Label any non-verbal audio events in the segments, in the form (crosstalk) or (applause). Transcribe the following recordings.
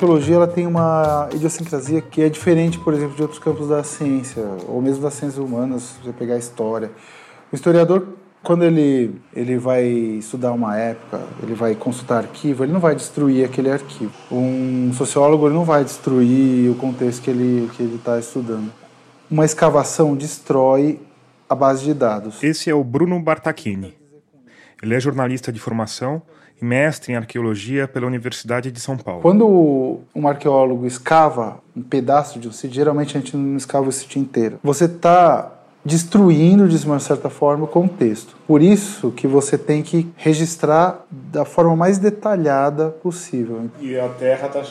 Arqueologia ela tem uma idiosincrasia que é diferente, por exemplo, de outros campos da ciência, ou mesmo das ciências humanas, se você pegar a história. O historiador, quando ele, ele vai estudar uma época, ele vai consultar arquivo, ele não vai destruir aquele arquivo. Um sociólogo ele não vai destruir o contexto que ele que está estudando. Uma escavação destrói a base de dados. Esse é o Bruno Bartachini. Ele é jornalista de formação e mestre em arqueologia pela Universidade de São Paulo. Quando um arqueólogo escava um pedaço de um sítio, geralmente a gente não escava o sítio inteiro. Você está destruindo, de uma certa forma, o contexto. Por isso que você tem que registrar da forma mais detalhada possível. E a Terra está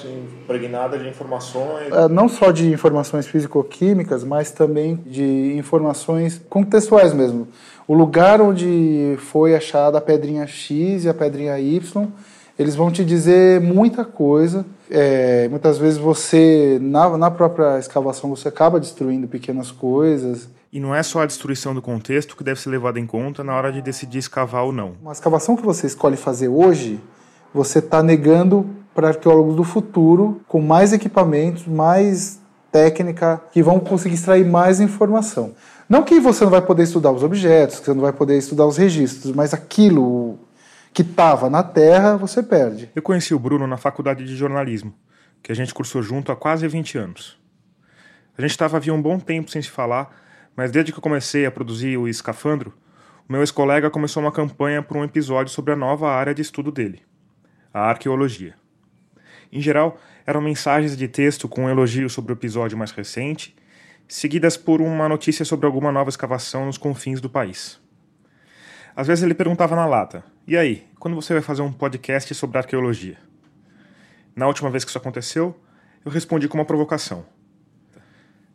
impregnada de informações? É, não só de informações físico-químicas, mas também de informações contextuais mesmo. O lugar onde foi achada a pedrinha X e a pedrinha Y, eles vão te dizer muita coisa. É, muitas vezes você, na, na própria escavação, você acaba destruindo pequenas coisas. E não é só a destruição do contexto que deve ser levada em conta na hora de decidir escavar ou não. Uma escavação que você escolhe fazer hoje, você está negando para arqueólogos do futuro, com mais equipamentos, mais técnica, que vão conseguir extrair mais informação. Não que você não vai poder estudar os objetos, que você não vai poder estudar os registros, mas aquilo que estava na Terra, você perde. Eu conheci o Bruno na faculdade de jornalismo, que a gente cursou junto há quase 20 anos. A gente estava havia um bom tempo sem se falar, mas desde que eu comecei a produzir o Escafandro, o meu ex-colega começou uma campanha para um episódio sobre a nova área de estudo dele, a arqueologia. Em geral, eram mensagens de texto com um elogio sobre o episódio mais recente seguidas por uma notícia sobre alguma nova escavação nos confins do país. Às vezes ele perguntava na lata: E aí, quando você vai fazer um podcast sobre arqueologia? Na última vez que isso aconteceu, eu respondi com uma provocação.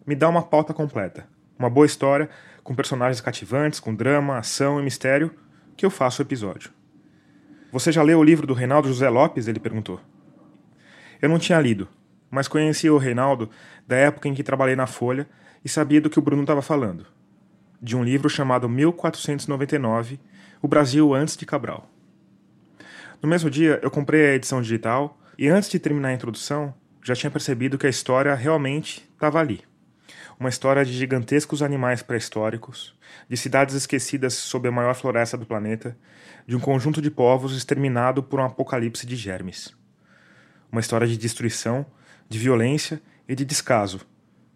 Me dá uma pauta completa, uma boa história, com personagens cativantes, com drama, ação e mistério, que eu faço o episódio. Você já leu o livro do Reinaldo José Lopes? Ele perguntou. Eu não tinha lido, mas conhecia o Reinaldo da época em que trabalhei na Folha e sabia do que o Bruno estava falando. De um livro chamado 1499 O Brasil Antes de Cabral. No mesmo dia, eu comprei a edição digital e antes de terminar a introdução, já tinha percebido que a história realmente estava ali. Uma história de gigantescos animais pré-históricos, de cidades esquecidas sob a maior floresta do planeta, de um conjunto de povos exterminado por um apocalipse de germes. Uma história de destruição, de violência e de descaso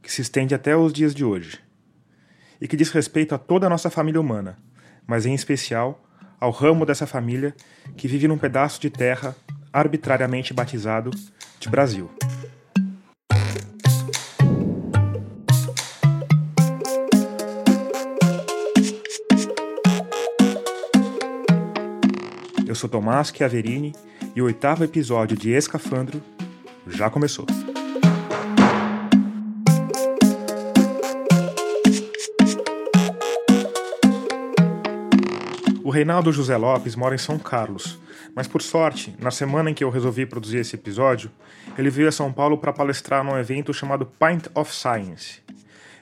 que se estende até os dias de hoje, e que diz respeito a toda a nossa família humana, mas em especial ao ramo dessa família que vive num pedaço de terra arbitrariamente batizado de Brasil. Sou Tomás Chiaverini e o oitavo episódio de Escafandro já começou. O Reinaldo José Lopes mora em São Carlos, mas por sorte, na semana em que eu resolvi produzir esse episódio, ele veio a São Paulo para palestrar num evento chamado Pint of Science.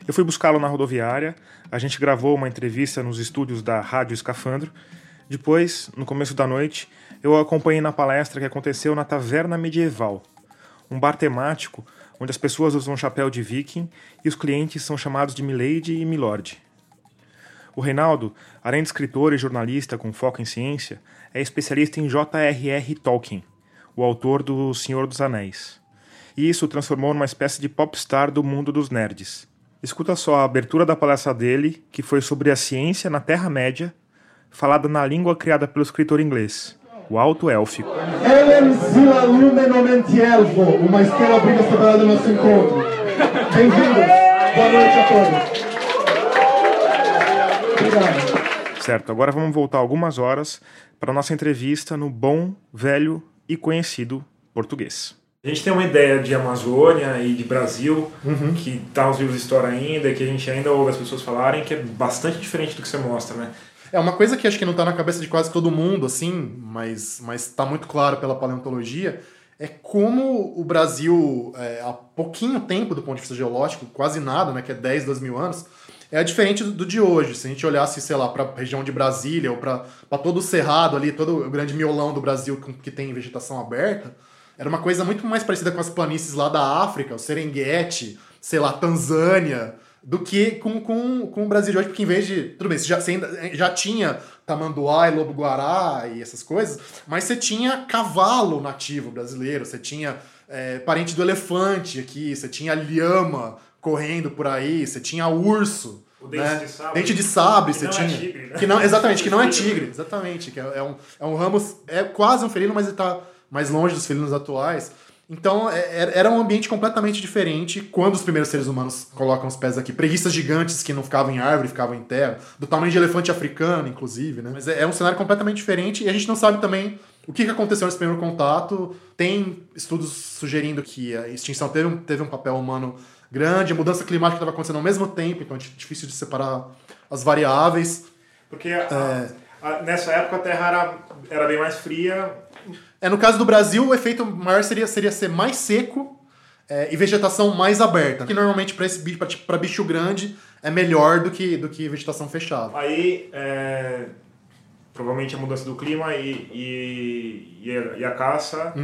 Eu fui buscá-lo na rodoviária, a gente gravou uma entrevista nos estúdios da Rádio Escafandro. Depois, no começo da noite, eu o acompanhei na palestra que aconteceu na Taverna Medieval, um bar temático onde as pessoas usam chapéu de viking e os clientes são chamados de Milady e Milord. O Reinaldo, além de escritor e jornalista com foco em ciência, é especialista em J.R.R. Tolkien, o autor do Senhor dos Anéis. E isso o transformou numa espécie de popstar do mundo dos nerds. Escuta só a abertura da palestra dele, que foi sobre a ciência na Terra-média, falada na língua criada pelo escritor inglês, o Alto Élfico. Elen Zila Lumen Elfo, uma estrela brilha separada do nosso encontro. Bem-vindos. Boa noite a todos. Certo, agora vamos voltar algumas horas para nossa entrevista no bom, velho e conhecido português. A gente tem uma ideia de Amazônia e de Brasil, uhum. que tá os livros de história ainda, que a gente ainda ouve as pessoas falarem, que é bastante diferente do que você mostra, né? É uma coisa que acho que não está na cabeça de quase todo mundo, assim, mas está muito claro pela paleontologia, é como o Brasil, é, há pouquinho tempo do ponto de vista geológico, quase nada, né, que é 10, 12 mil anos, é diferente do, do de hoje. Se a gente olhasse, sei lá, para a região de Brasília ou para todo o cerrado ali, todo o grande miolão do Brasil que, que tem vegetação aberta, Era uma coisa muito mais parecida com as planícies lá da África, o Serengeti, sei lá, Tanzânia, do que com, com, com o Brasil de hoje, porque em vez de. Tudo bem, você já, você ainda, já tinha tamanduá e lobo-guará e essas coisas, mas você tinha cavalo nativo brasileiro, você tinha é, parente do elefante aqui, você tinha lhama correndo por aí, você tinha urso. O dente né? de sabre. Dente de sabre, Que você não é tinha. tigre, né? Que não, exatamente, que não é Tigre. (laughs) tigre. Exatamente, que é, é um, é um ramo. É quase um felino, mas ele tá mais longe dos felinos atuais. Então, é- é- era um ambiente completamente diferente quando os primeiros seres humanos colocam os pés aqui. Preguiças gigantes que não ficavam em árvore, ficavam em terra, do tamanho de elefante africano, inclusive, né? Mas é, é um cenário completamente diferente e a gente não sabe também o que aconteceu nesse primeiro contato. Tem estudos sugerindo que a extinção teve um, teve um papel humano grande, a mudança climática estava acontecendo ao mesmo tempo, então é difícil de separar as variáveis. Porque a- a- nessa época a Terra era, era bem mais fria. É, no caso do Brasil, o efeito maior seria, seria ser mais seco é, e vegetação mais aberta. Que normalmente para esse bicho, para bicho grande, é melhor do que, do que vegetação fechada. Aí, é, provavelmente a mudança do clima e, e, e, a, e a caça.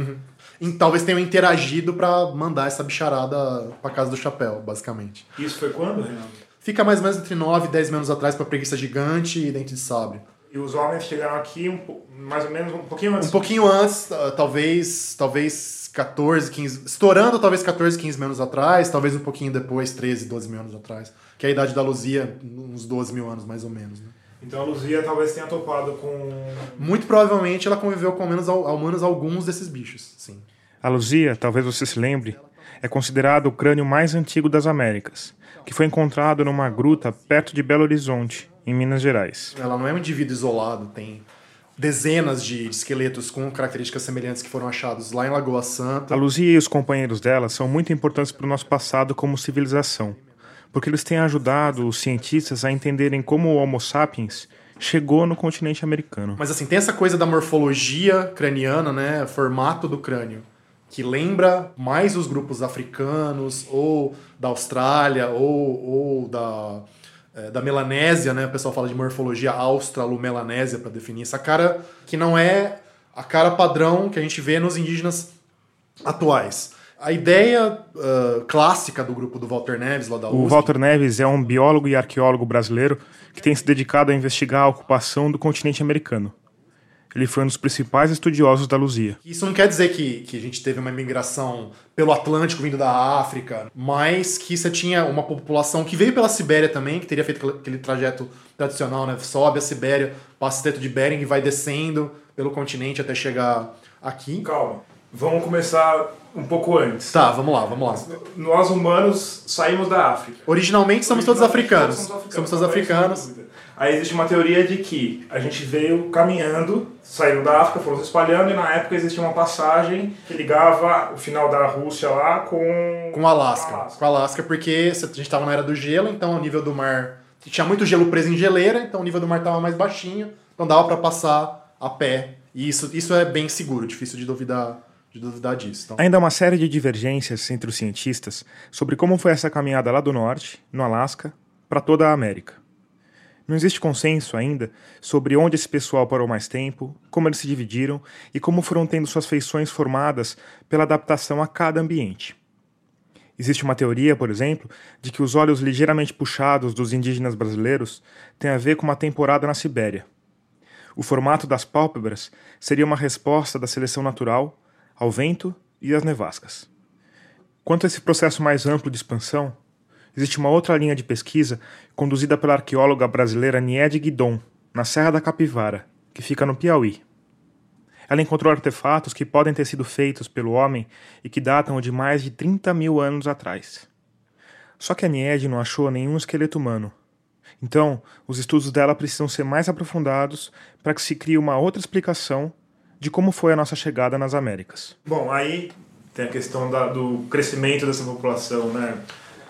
E talvez tenham interagido para mandar essa bicharada para casa do chapéu, basicamente. Isso foi quando, Renan? Fica mais ou menos entre 9 e 10 mil anos atrás para preguiça gigante e dente de sabre. E os homens chegaram aqui um, mais ou menos um pouquinho antes. Um pouquinho antes, ah, talvez, talvez 14, 15, estourando talvez 14, 15 mil anos atrás, talvez um pouquinho depois, 13, 12 mil anos atrás. Que é a idade da Luzia, uns 12 mil anos mais ou menos. Né? Então a Luzia talvez tenha topado com. Muito provavelmente ela conviveu com ao menos, ao menos alguns desses bichos, sim. A Luzia, talvez você se lembre, é considerado o crânio mais antigo das Américas, que foi encontrado numa gruta perto de Belo Horizonte, em Minas Gerais. Ela não é um indivíduo isolado, tem dezenas de esqueletos com características semelhantes que foram achados lá em Lagoa Santa. A Luzia e os companheiros dela são muito importantes para o nosso passado como civilização, porque eles têm ajudado os cientistas a entenderem como o Homo sapiens chegou no continente americano. Mas assim, tem essa coisa da morfologia craniana, né? Formato do crânio. Que lembra mais os grupos africanos, ou da Austrália, ou, ou da, eh, da Melanésia, né? O pessoal fala de morfologia australo-melanésia para definir essa cara que não é a cara padrão que a gente vê nos indígenas atuais. A ideia ah, clássica do grupo do Walter Neves, lá da O USP, Walter Neves é um biólogo e arqueólogo brasileiro que tem se dedicado a investigar a ocupação do continente americano. Ele foi um dos principais estudiosos da Luzia. Isso não quer dizer que, que a gente teve uma migração pelo Atlântico vindo da África, mas que você tinha uma população que veio pela Sibéria também, que teria feito aquele- trajeto tradicional, né? Sobe a Sibéria, passa o Estreito de Bering e vai descendo pelo continente até chegar aqui. Calma. Vamos começar um pouco antes. Tá, vamos lá, vamos lá. Nós humanos saímos da África. Originalmente somos todos africanos. Somos Somos todos africanos. Aí existe uma teoria de que a gente veio caminhando, saiu da África, foram se espalhando, e na época existia uma passagem que ligava o final da Rússia lá com. Com o Alasca. Alasca. Com o Alasca, porque a gente estava na era do gelo, então o nível do mar. Tinha muito gelo preso em geleira, então o nível do mar estava mais baixinho, então dava para passar a pé. E isso, isso é bem seguro, difícil de duvidar, de duvidar disso. Então, Ainda há uma série de divergências entre os cientistas sobre como foi essa caminhada lá do norte, no Alasca, para toda a América. Não existe consenso ainda sobre onde esse pessoal parou mais tempo, como eles se dividiram e como foram tendo suas feições formadas pela adaptação a cada ambiente. Existe uma teoria, por exemplo, de que os olhos ligeiramente puxados dos indígenas brasileiros têm a ver com uma temporada na Sibéria. O formato das pálpebras seria uma resposta da seleção natural ao vento e às nevascas. Quanto a esse processo mais amplo de expansão, existe uma outra linha de pesquisa conduzida pela arqueóloga brasileira Niede Guidon, na Serra da Capivara, que fica no Piauí. Ela encontrou artefatos que podem ter sido feitos pelo homem e que datam de mais de 30 mil anos atrás. Só que a Niede não achou nenhum esqueleto humano. Então, os estudos dela precisam ser mais aprofundados para que se crie uma outra explicação de como foi a nossa chegada nas Américas. Bom, aí tem a questão da- do crescimento dessa população, né?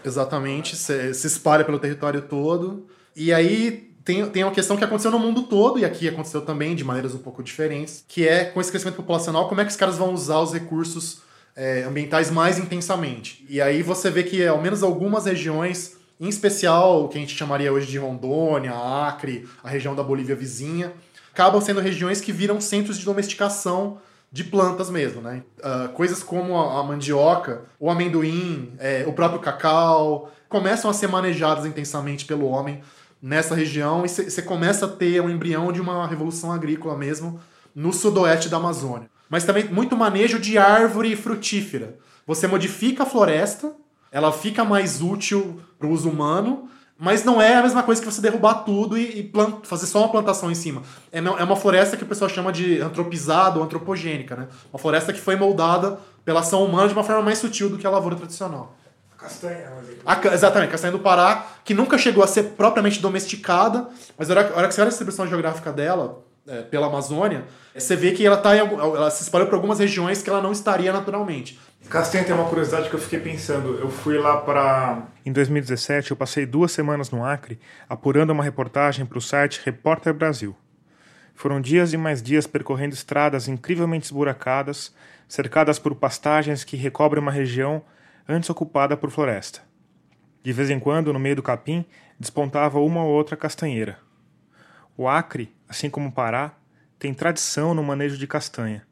Exatamente, se, se espalha pelo território todo. E aí tem, tem uma questão que aconteceu no mundo todo, e aqui aconteceu também de maneiras um pouco diferentes, que é com esse crescimento populacional, como é que os caras vão usar os recursos é, ambientais mais intensamente. E aí você vê que ao menos algumas regiões, em especial o que a gente chamaria hoje de Rondônia, Acre, a região da Bolívia vizinha, acabam sendo regiões que viram centros de domesticação de plantas mesmo, né? Uh, coisas como a, a, mandioca, o amendoim, é, o próprio cacau, começam a ser manejadas intensamente pelo homem nessa região e você começa a ter um embrião de uma revolução agrícola mesmo no sudoeste da Amazônia. Mas também muito manejo de árvore frutífera. Você modifica a floresta, ela fica mais útil para o uso humano, mas não é a mesma coisa que você derrubar tudo e, e plant, fazer só uma plantação em cima. É, é uma floresta que o pessoal chama de antropizada ou antropogênica, né? Uma floresta que foi moldada pela ação humana de uma forma mais sutil do que a lavoura tradicional. Castanha, a, exatamente, castanha do Pará, que nunca chegou a ser propriamente domesticada, mas a hora, a hora que você olha a distribuição geográfica dela, é, pela Amazônia, você vê que ela, tá em, ela se espalhou por algumas regiões que ela não estaria naturalmente. Castanha tem uma curiosidade que eu fiquei pensando. Eu fui lá para. Em 2017, eu passei duas semanas no Acre apurando uma reportagem para o site Repórter Brasil. Foram dias e mais dias percorrendo estradas incrivelmente esburacadas, cercadas por pastagens que recobrem uma região antes ocupada por floresta. De vez em quando, no meio do capim, despontava uma ou outra castanheira. O Acre, assim como o Pará, tem tradição no manejo de castanha,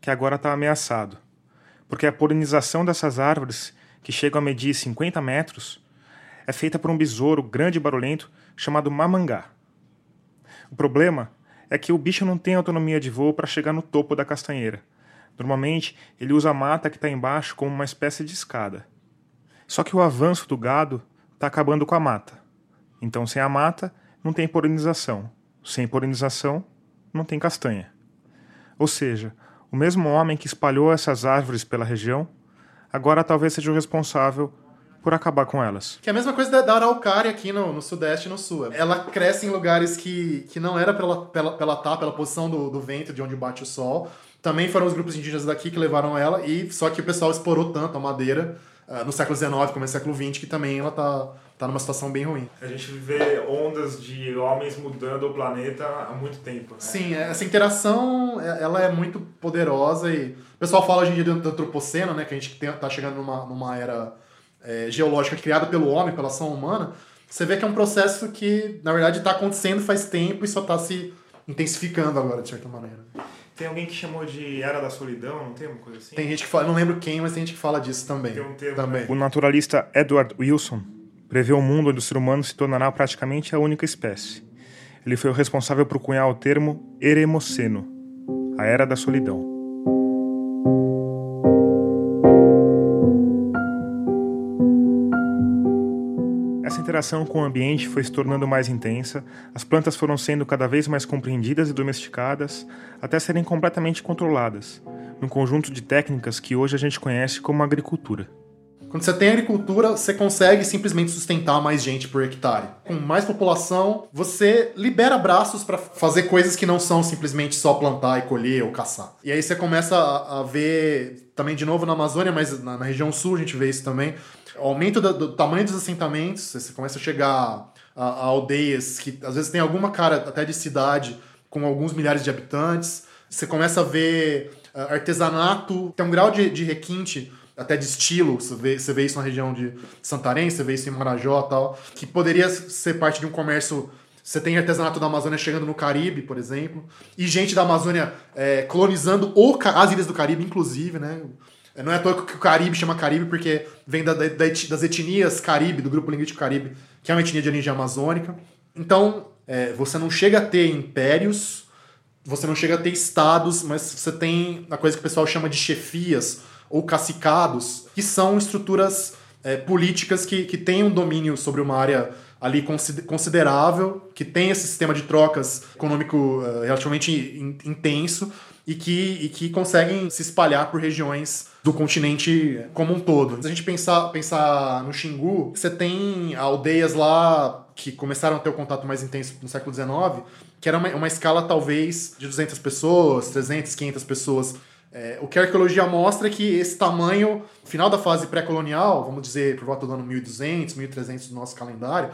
que agora está ameaçado porque a polinização dessas árvores, que chegam a medir 50 metros, é feita por um besouro grande e barulhento chamado mamangá. O problema é que o bicho não tem autonomia de voo para chegar no topo da castanheira. Normalmente, ele usa a mata que está embaixo como uma espécie de escada. Só que o avanço do gado está acabando com a mata. Então, sem a mata, não tem polinização. Sem polinização, não tem castanha. Ou seja, o mesmo homem que espalhou essas árvores pela região, agora talvez seja o responsável por acabar com elas. Que é a mesma coisa da araucária aqui no, no sudeste e no sul. Ela cresce em lugares que, que não era pela, pela, pela tá, pela posição do, do vento, de onde bate o sol. Também foram os grupos indígenas daqui que levaram ela, e só que o pessoal explorou tanto a madeira no século XIX, começo do século XX, que também ela tá tá numa situação bem ruim. A gente vê ondas de homens mudando o planeta há muito tempo. Né? Sim, é, essa interação é, ela é muito poderosa e o pessoal fala hoje em dia do antropoceno, né, que a gente está chegando numa, numa era é, geológica criada pelo homem, pela ação humana. Você vê que é um processo que, na verdade, está acontecendo faz tempo e só está se intensificando agora, de certa maneira. Tem alguém que chamou de Era da Solidão, não tem uma coisa assim? Tem gente que fala, não lembro quem, mas tem gente que fala disso também. Tem um termo, também. Né? O naturalista Edward Wilson prevê um mundo onde o ser humano se tornará praticamente a única espécie. Ele foi o responsável por cunhar o termo Eremoceno, a Era da Solidão. Essa interação com o ambiente foi se tornando mais intensa, as plantas foram sendo cada vez mais compreendidas e domesticadas, até serem completamente controladas, num conjunto de técnicas que hoje a gente conhece como agricultura. Quando você tem agricultura, você consegue simplesmente sustentar mais gente por hectare. Com mais população, você libera braços para fazer coisas que não são simplesmente só plantar e colher ou caçar. E aí você começa a, ver, também de novo na Amazônia, mas na, região sul a gente vê isso também, aumento do, do tamanho dos assentamentos, você começa a chegar a, a aldeias que às vezes tem alguma cara até de cidade com alguns milhares de habitantes. Você começa a ver uh, artesanato, tem um grau de, de requinte até de estilo, você vê, você vê isso na região de Santarém, você vê isso em Marajó e tal, que poderia ser parte de um comércio. Você tem artesanato da Amazônia chegando no Caribe, por exemplo, e gente da Amazônia é, colonizando o, as ilhas do Caribe, inclusive, né? Não é à toa que o Caribe chama Caribe, porque vem da, da, das etnias Caribe, do grupo linguístico Caribe, que é uma etnia de origem amazônica. Então, é, você não chega a ter impérios, você não chega a ter estados, mas você tem a coisa que o pessoal chama de chefias, ou cacicados, que são estruturas é, políticas que, que têm um domínio sobre uma área ali considerável, que tem esse sistema de trocas econômico uh, relativamente in, intenso e que, e que conseguem se espalhar por regiões do continente como um todo. Se a gente pensar, pensar no Xingu, você tem aldeias lá que começaram a ter o contato mais intenso no século XIX, que era uma, uma escala talvez de 200 pessoas, 300, 500 pessoas é, o que a arqueologia mostra é que esse tamanho, final da fase pré-colonial, vamos dizer por volta do ano 1200, 1300 do nosso calendário,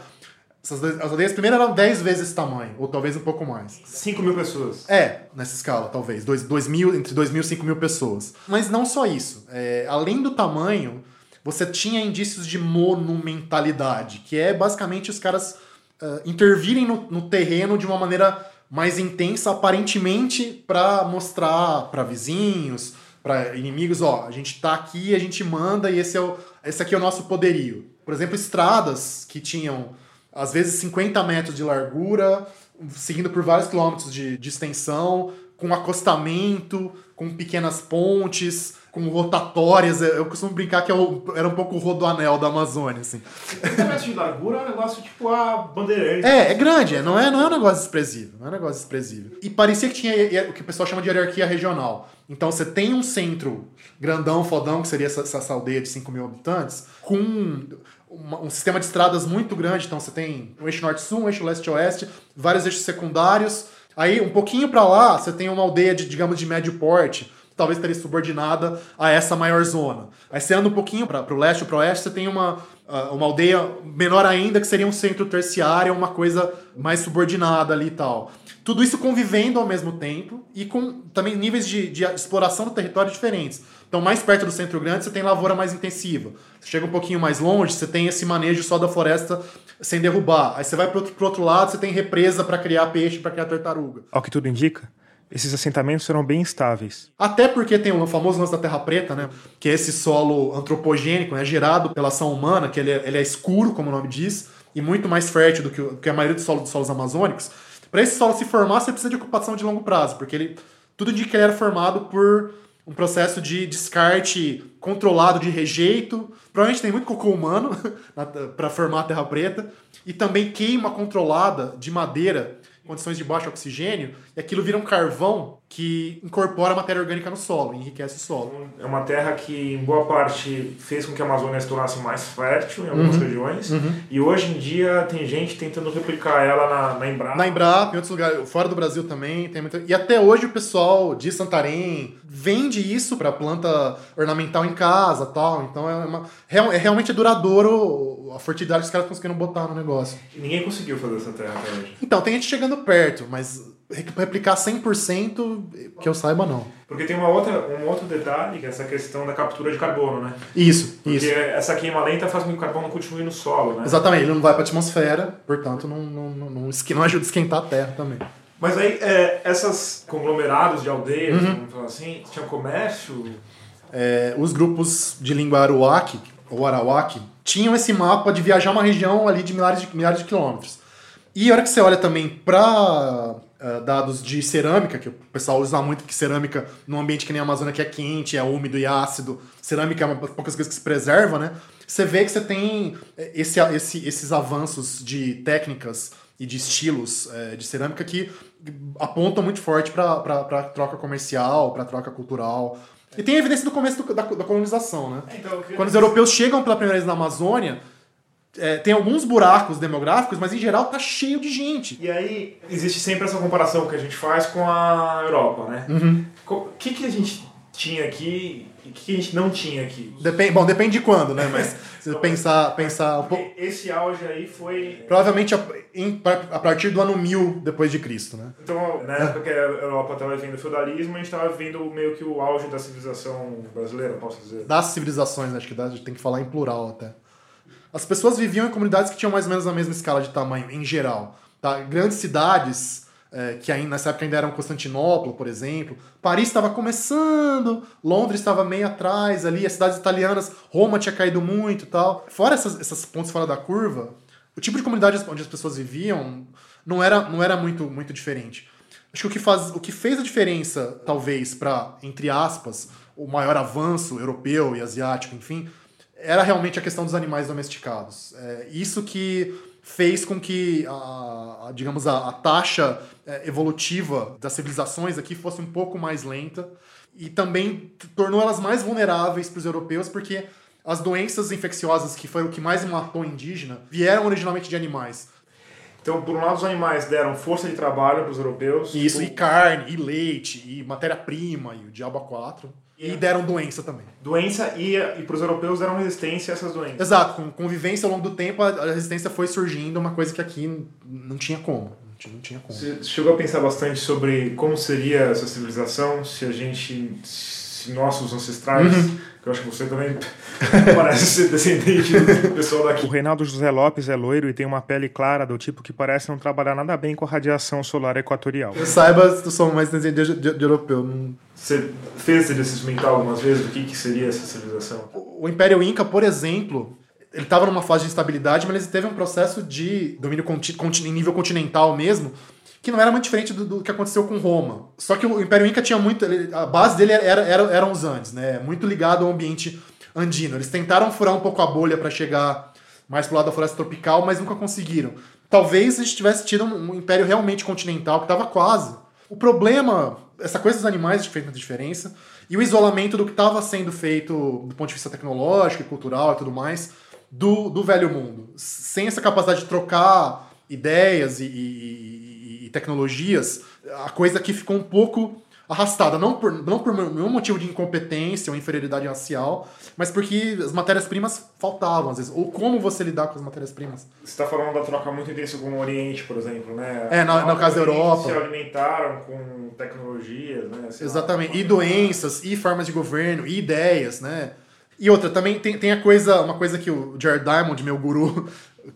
essas, as aldeias primeiro eram 10 vezes esse tamanho, ou talvez um pouco mais. 5 mil pessoas. É, nessa escala, talvez. Dois, dois mil, entre 2 mil e 5 mil pessoas. Mas não só isso. É, além do tamanho, você tinha indícios de monumentalidade, que é basicamente os caras uh, intervirem no, no terreno de uma maneira mais intensa, aparentemente, para mostrar para vizinhos, para inimigos, ó, a gente tá aqui, a gente manda e esse, é o, esse aqui é o nosso poderio. Por exemplo, estradas que tinham, às vezes, 50 metros de largura, seguindo por vários quilômetros de, de extensão, com acostamento, com pequenas pontes, com rotatórias. Eu costumo brincar que eu, era um pouco o rodoanel da Amazônia, assim. 50 metros de largura é um negócio tipo a bandeirante. É, é grande, não é, não é um negócio desprezível. Não é um negócio desprezível. E parecia que tinha o que o pessoal chama de hierarquia regional. Então você tem um centro grandão, fodão, que seria essa, essa aldeia de 5 mil habitantes, com um sistema de estradas muito grande. Então você tem um eixo norte-sul, um eixo leste-oeste, vários eixos secundários. Aí, um pouquinho para lá, você tem uma aldeia de, digamos, de médio porte, talvez estaria subordinada a essa maior zona. Aí você anda um pouquinho para o leste ou para o oeste, você tem uma, uma aldeia menor ainda, que seria um centro terciário, uma coisa mais subordinada ali e tal. Tudo isso convivendo ao mesmo tempo e com também níveis de, de exploração do território diferentes. Então, mais perto do centro grande, você tem lavoura mais intensiva. Você chega um pouquinho mais longe, você tem esse manejo só da floresta sem derrubar. Aí você vai para outro, outro lado, você tem represa para criar peixe, para criar tartaruga. Ao que tudo indica, esses assentamentos serão bem estáveis. Até porque tem o famoso lance da Terra Preta, né? Que é esse solo antropogênico, né? gerado pela ação humana, que ele é, ele é escuro, como o nome diz, e muito mais fértil do que, que a maioria dos solos, dos solos amazônicos. Para esse solo se formar, você precisa de ocupação de longo prazo, porque ele tudo indica que ele era formado por um processo de descarte controlado de rejeito. Provavelmente tem muito cocô humano (laughs) para formar a terra preta. E também queima controlada de madeira condições de baixo oxigênio, e aquilo vira um carvão que incorpora matéria orgânica no solo, enriquece o solo. É uma terra que, em boa parte, fez com que a Amazônia se tornasse mais fértil em algumas uhum. regiões, uhum. e hoje em dia tem gente tentando replicar ela na, na Embrapa. Na Embrapa, em outros lugares, fora do Brasil também, tem muita... E até hoje o pessoal de Santarém vende isso para planta ornamental em casa tal, então é, uma... é realmente duradouro a fertilidade que os caras conseguiram botar no negócio. E ninguém conseguiu fazer essa terra até hoje. Então, tem gente chegando perto, mas replicar 100% que eu saiba não. Porque tem uma outra, um outro detalhe, que é essa questão da captura de carbono, né? Isso, Porque isso. essa queima lenta faz com que o carbono continue no solo, né? Exatamente, ele não vai para a atmosfera, portanto não, não, não, não, não ajuda a esquentar a terra também. Mas aí, é, essas conglomerados de aldeias, uhum. vamos falar assim, tinha comércio? É, os grupos de língua arawak, ou arawak, tinham esse mapa de viajar uma região ali de milhares de, milhares de quilômetros. E a hora que você olha também para Uh, dados de cerâmica, que o pessoal usa muito, porque cerâmica, num ambiente que nem a Amazônia, que é quente, é úmido e ácido, cerâmica é uma das poucas coisas que se preserva, né? Você vê que você tem eh, esse, esse, esses avanços de técnicas e de estilos é, de cerâmica que apontam muito forte para troca comercial, para troca cultural. E tem evidência do começo do, da, da, colonização, né? Então, Quando os europeus chegam pela primeira vez na Amazônia, é, tem alguns buracos demográficos, mas em geral tá cheio de gente. E aí existe sempre essa comparação que a gente faz com a Europa, né? Uhum. O que, que a gente tinha aqui e o que a gente não tinha aqui? Depende, bom, depende de quando, né? Mas (laughs) se pensar, pensar um pouco. Esse auge aí foi. Provavelmente a, em, a, partir do ano 1000 depois de Cristo, né? Então, na época que a Europa estava vivendo o feudalismo, a gente estava vivendo meio que o auge da civilização brasileira, posso dizer. Das civilizações, acho que dá, a gente tem que falar em plural até. As pessoas viviam em comunidades que tinham mais ou menos a mesma escala de tamanho, em geral. Tá? Grandes cidades, é, que ainda, nessa época ainda eram Constantinopla, por exemplo. Paris estava começando, Londres estava meio atrás ali, as cidades italianas, Roma tinha caído muito tal. Fora essas, essas pontos fora da curva, o tipo de comunidade onde as pessoas viviam não era, não era muito, muito diferente. Acho que o que, faz, o que fez a diferença, talvez, para, entre aspas, o maior avanço europeu e asiático, enfim, era realmente a questão dos animais domesticados. É, isso que fez com que, a, a digamos, a, a taxa é, evolutiva das civilizações aqui fosse um pouco mais lenta e também tornou elas mais vulneráveis para os europeus, porque as doenças infecciosas, que foi o que mais matou indígena, vieram originalmente de animais. Então, por um lado, os animais deram força de trabalho para os europeus. Isso, por... e carne, e leite, e matéria-prima, e o diabo a quatro. E deram doença também. Doença e, e para os europeus deram resistência a essas doenças. Exato, com convivência ao longo do tempo a resistência foi surgindo, uma coisa que aqui não tinha como. Não tinha como. Você chegou a pensar bastante sobre como seria essa civilização se a gente, se nossos ancestrais uhum. Que eu acho que você também (laughs) parece ser descendente do pessoal daqui. O Reinaldo José Lopes é loiro e tem uma pele clara do tipo que parece não trabalhar nada bem com a radiação solar equatorial. Eu saiba, eu sou mais descendente de, de, de europeu. Não... Você fez esse exercício mental algumas vezes do que, que seria essa civilização? O Império Inca, por exemplo, ele estava numa fase de instabilidade, mas ele teve um processo de domínio conti, conti, em nível continental mesmo, que não era muito diferente do, do, que aconteceu com Roma. Só que o Império Inca tinha muito. A base dele era, era, eram os Andes, né? Muito ligado ao ambiente andino. Eles tentaram furar um pouco a bolha para chegar mais pro lado da floresta tropical, mas nunca conseguiram. Talvez a gente tivesse tido um, um império realmente continental, que estava quase. O problema, essa coisa dos animais fez muita diferença, e o isolamento do que estava sendo feito do ponto de vista tecnológico e cultural e tudo mais do, do velho mundo. Sem essa capacidade de trocar ideias e, e tecnologias, a coisa aqui ficou um pouco arrastada, não por, não por nenhum motivo de incompetência ou inferioridade racial, mas porque as matérias-primas faltavam, às vezes. Ou como você lidar com as matérias-primas. Você está falando da troca muito intensa com o Oriente, por exemplo, né? É, no, no caso da Europa. se alimentaram com tecnologias, né? Sei Exatamente. Lá, e doenças, e formas de governo, e ideias, né? E outra, também tem, tem a coisa, uma coisa que o Jared Diamond, meu guru,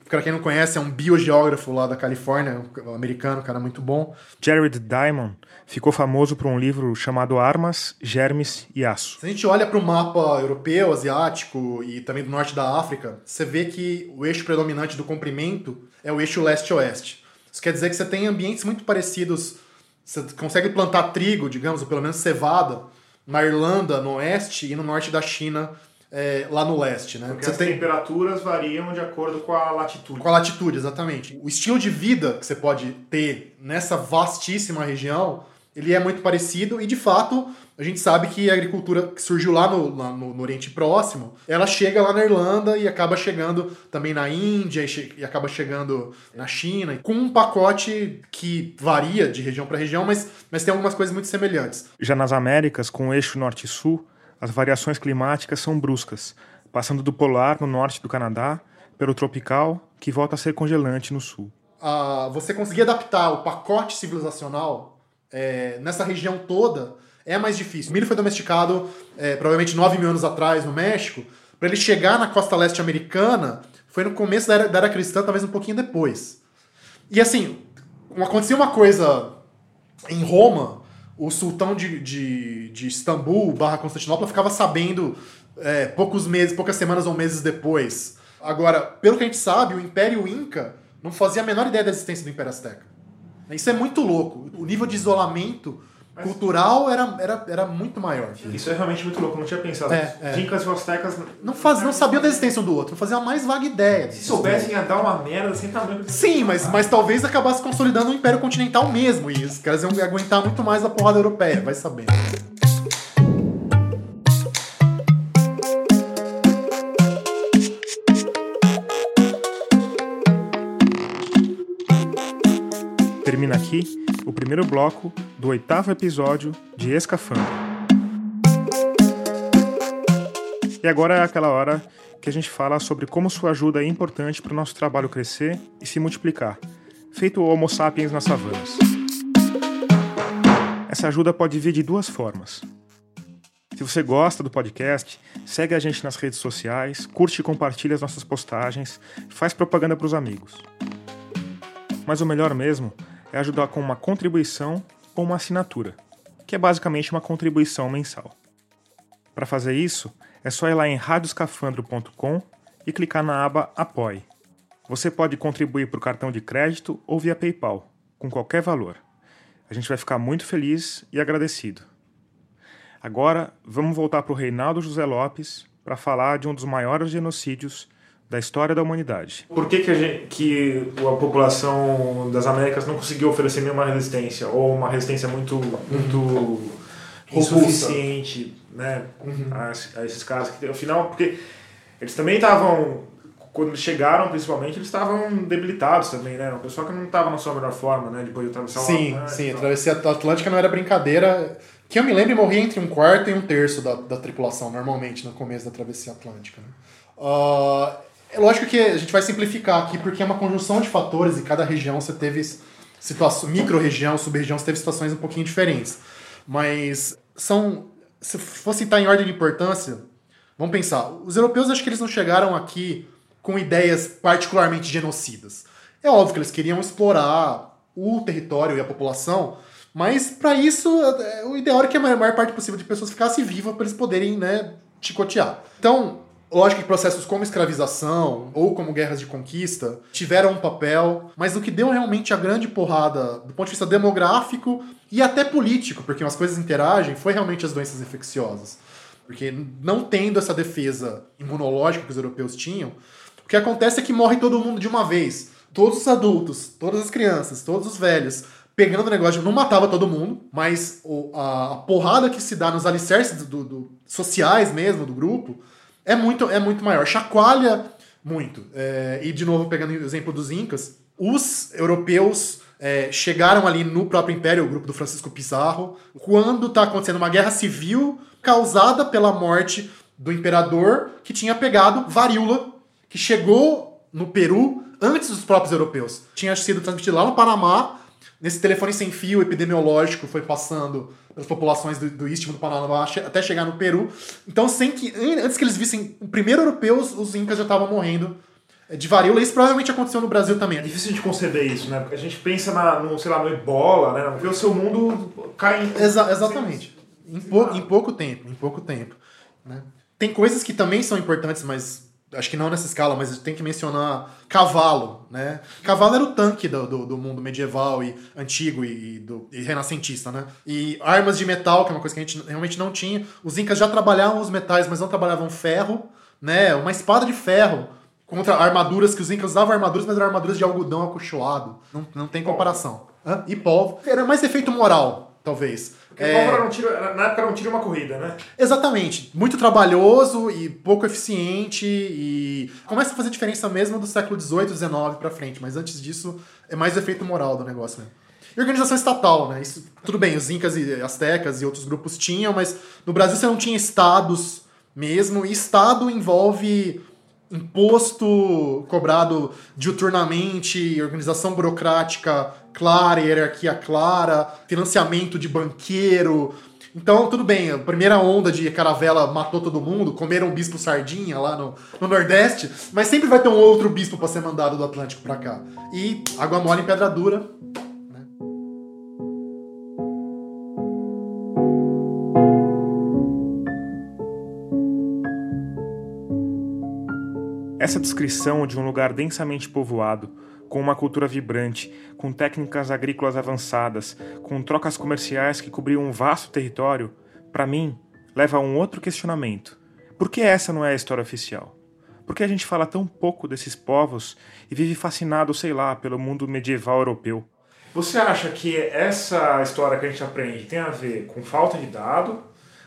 para quem não conhece, é um biogeógrafo lá da Califórnia, um americano, um cara muito bom. Jared Diamond ficou famoso por um livro chamado Armas, Germes e Aço. Se a gente olha para o mapa europeu, asiático e também do norte da África, você vê que o eixo predominante do comprimento é o eixo leste-oeste. Isso quer dizer que você tem ambientes muito parecidos. Você consegue plantar trigo, digamos, ou pelo menos cevada, na Irlanda, no oeste, e no norte da China, é, lá no leste, né? Porque você as tem... temperaturas variam de acordo com a latitude. Com a latitude, exatamente. O estilo de vida que você pode ter nessa vastíssima região, ele é muito parecido e, de fato, a gente sabe que a agricultura que surgiu lá no, lá no, no, Oriente Próximo, ela chega lá na Irlanda e acaba chegando também na Índia e, e acaba chegando na China, com um pacote que varia de região para região, mas, mas tem algumas coisas muito semelhantes. Já nas Américas, com o eixo norte-sul, as variações climáticas são bruscas, passando do polar no norte do Canadá, pelo tropical, que volta a ser congelante no sul. Ah, você conseguir adaptar o pacote civilizacional é, nessa região toda é mais difícil. O milho foi domesticado é, provavelmente 9 mil anos atrás no México. Para ele chegar na costa leste americana, foi no começo da era, da era cristã, talvez um pouquinho depois. E assim, acontecia uma coisa em Roma o sultão de, de, de Istambul barra Constantinopla ficava sabendo é, poucos meses, poucas semanas ou meses depois. Agora, pelo que a gente sabe, o Império Inca não fazia a menor ideia da existência do Império Azteca. Isso é muito louco. O nível de isolamento cultural era, era, era muito maior. Isso é realmente muito louco, eu não tinha pensado. É, é. Incas e Aztecas não, faz, não sabiam da existência um do outro, não faziam a mais vaga ideia. Se soubessem ia dar uma merda sem tamanho. Sim, mas, mas talvez acabasse consolidando o um Império Continental mesmo, e os caras iam aguentar muito mais a porrada europeia, vai saber. Termina aqui primeiro bloco do oitavo episódio de Escafandro. E agora é aquela hora que a gente fala sobre como sua ajuda é importante para o nosso trabalho crescer e se multiplicar, feito o Homo sapiens nas savanas. Essa ajuda pode vir de duas formas. Se você gosta do podcast, segue a gente nas redes sociais, curte e compartilha as nossas postagens, faz propaganda para os amigos. Mas o melhor mesmo é ajudar com uma contribuição ou uma assinatura, que é basicamente uma contribuição mensal. Para fazer isso, é só ir lá em radioscafandro.com e clicar na aba Apoie. Você pode contribuir por cartão de crédito ou via PayPal, com qualquer valor. A gente vai ficar muito feliz e agradecido. Agora, vamos voltar para o Reinaldo José Lopes para falar de um dos maiores genocídios da história da humanidade. Por que, que, a, gente, que a população das Américas não conseguiu oferecer nenhuma resistência? Ou uma resistência muito, muito insuficiente né, uhum. a, a, esses caras? Que, afinal, porque eles também estavam, quando chegaram principalmente, eles estavam debilitados também, né? Uma pessoa que não estava na sua melhor forma, né? Depois de atravessar Sim, né, sim. Então. A travessia atlântica não era brincadeira. Que eu me lembro, morria entre um quarto e um terço da, da tripulação, normalmente, no começo da travessia atlântica. Né? Uh, é lógico que a gente vai simplificar aqui, porque é uma conjunção de fatores e cada região você teve situações, micro-região, sub-região, você teve situações um pouquinho diferentes. Mas são, se for citar em ordem de importância, Vamos pensar, os europeus acho que eles não chegaram aqui com ideias particularmente genocidas. É óbvio que eles queriam explorar o território e a população, mas para isso é, o ideal é que a maior parte possível de pessoas ficasse viva para eles poderem, né, chicotear. Então, Lógico que processos como escravização ou como guerras de conquista tiveram um papel, mas o que deu realmente a grande porrada do ponto de vista demográfico e até político, porque as coisas interagem, foi realmente as doenças infecciosas. Porque não tendo essa defesa imunológica que os europeus tinham, o que acontece é que morre todo mundo de uma vez. Todos os adultos, todas as crianças, todos os velhos, pegando o negócio, não matava todo mundo, mas a, a porrada que se dá nos alicerces do, do, sociais mesmo do grupo é muito, é muito maior. Chacoalha muito. É, e, de novo, pegando o exemplo dos Incas, os europeus é, chegaram ali no próprio Império, o grupo do Francisco Pizarro, quando está acontecendo uma guerra civil causada pela morte do imperador que tinha pegado varíola, que chegou no Peru antes dos próprios europeus. Tinha sido transmitido lá no Panamá, nesse telefone sem fio epidemiológico foi passando das populações do, do istmo do Panamá até chegar no Peru. Então, sem que antes que eles vissem o primeiro europeus, os incas já estavam morrendo é, de varíola. Isso provavelmente aconteceu no Brasil também. É difícil de conceber isso, né? Porque a gente pensa na, no, sei lá, no ebola, né? Vê o seu mundo cair. Exa exatamente. Em, pou, em pouco tempo, em pouco tempo. Né? Tem coisas que também são importantes, mas acho que não nessa escala, mas tem que mencionar cavalo, né? Cavalo era o tanque do, do, do mundo medieval e antigo e, do, e, renascentista, né? E armas de metal, que é uma coisa que a gente realmente não tinha. Os incas já trabalhavam os metais, mas não trabalhavam ferro, né? Uma espada de ferro contra armaduras que os incas usavam armaduras, mas eram armaduras de algodão acolchoado. Não, não tem comparação. Hã? E polvo. Era mais efeito moral, talvez. Porque é... era um tiro, na época era um tiro e uma corrida, né? Exatamente. Muito trabalhoso e pouco eficiente e começa a fazer diferença mesmo do século XVIII, XIX para frente, mas antes disso é mais o efeito moral do negócio mesmo. E organização estatal, né? Isso, tudo bem, os incas e astecas e outros grupos tinham, mas no Brasil você não tinha estados mesmo, e estado envolve imposto cobrado diuturnamente, organização burocrática clara, hierarquia clara, financiamento de banqueiro. Então, tudo bem, a primeira onda de caravela matou todo mundo, comeram um bispo sardinha lá no, no Nordeste, mas sempre vai ter um outro bispo para ser mandado do Atlântico para cá. E água mole em pedra dura, Essa descrição de um lugar densamente povoado, com uma cultura vibrante, com técnicas agrícolas avançadas, com trocas comerciais que cobriam um vasto território, para mim, leva a um outro questionamento. Por que essa não é a história oficial? Por que a gente fala tão pouco desses povos e vive fascinado, sei lá, pelo mundo medieval europeu? Você acha que essa história que a gente aprende tem a ver com falta de dado,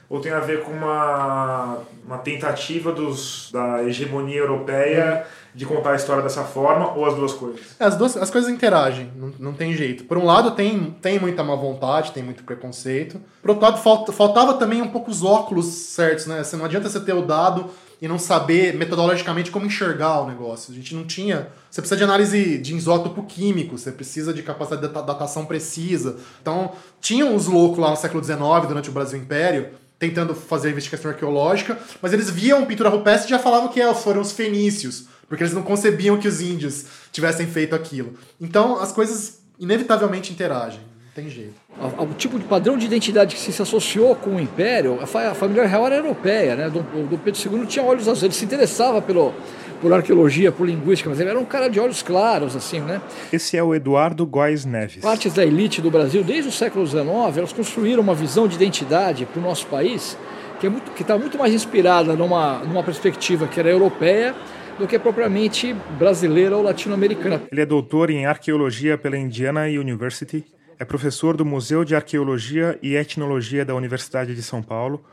ou tem a ver com uma, uma tentativa dos, da hegemonia europeia de contar a história dessa forma, ou as duas coisas? É, as duas as coisas interagem, não, não tem jeito. Por um lado, tem, tem muita má vontade, tem muito preconceito. Por outro lado, falta, faltava também um pouco os óculos certos, né? Você não adianta você ter o dado e não saber metodologicamente como enxergar o negócio. A gente não tinha. Você precisa de análise de isótopo químico, você precisa de capacidade de datação precisa. Então, tinham os loucos lá no século XIX, durante o Brasil Império, tentando fazer investigação arqueológica, mas eles viam pintura rupestre e já falavam que é, foram os fenícios, porque eles não concebiam que os índios tivessem feito aquilo. Então as coisas inevitavelmente interagem, não tem jeito. O tipo de padrão de identidade que se associou com o Império, a família real era europeia, né? O Pedro II tinha olhos azuis, ele se interessava pelo por arqueologia, por linguística, mas ele era um cara de olhos claros, assim, né? Esse é o Eduardo Góes Neves. Partes da elite do Brasil, desde o século XIX, elas construíram uma visão de identidade para o nosso país que é muito, que está muito mais inspirada numa, numa perspectiva que era europeia do que propriamente brasileira ou latino-americana. Ele é doutor em arqueologia pela Indiana University, é professor do Museu de Arqueologia e Etnologia da Universidade de São Paulo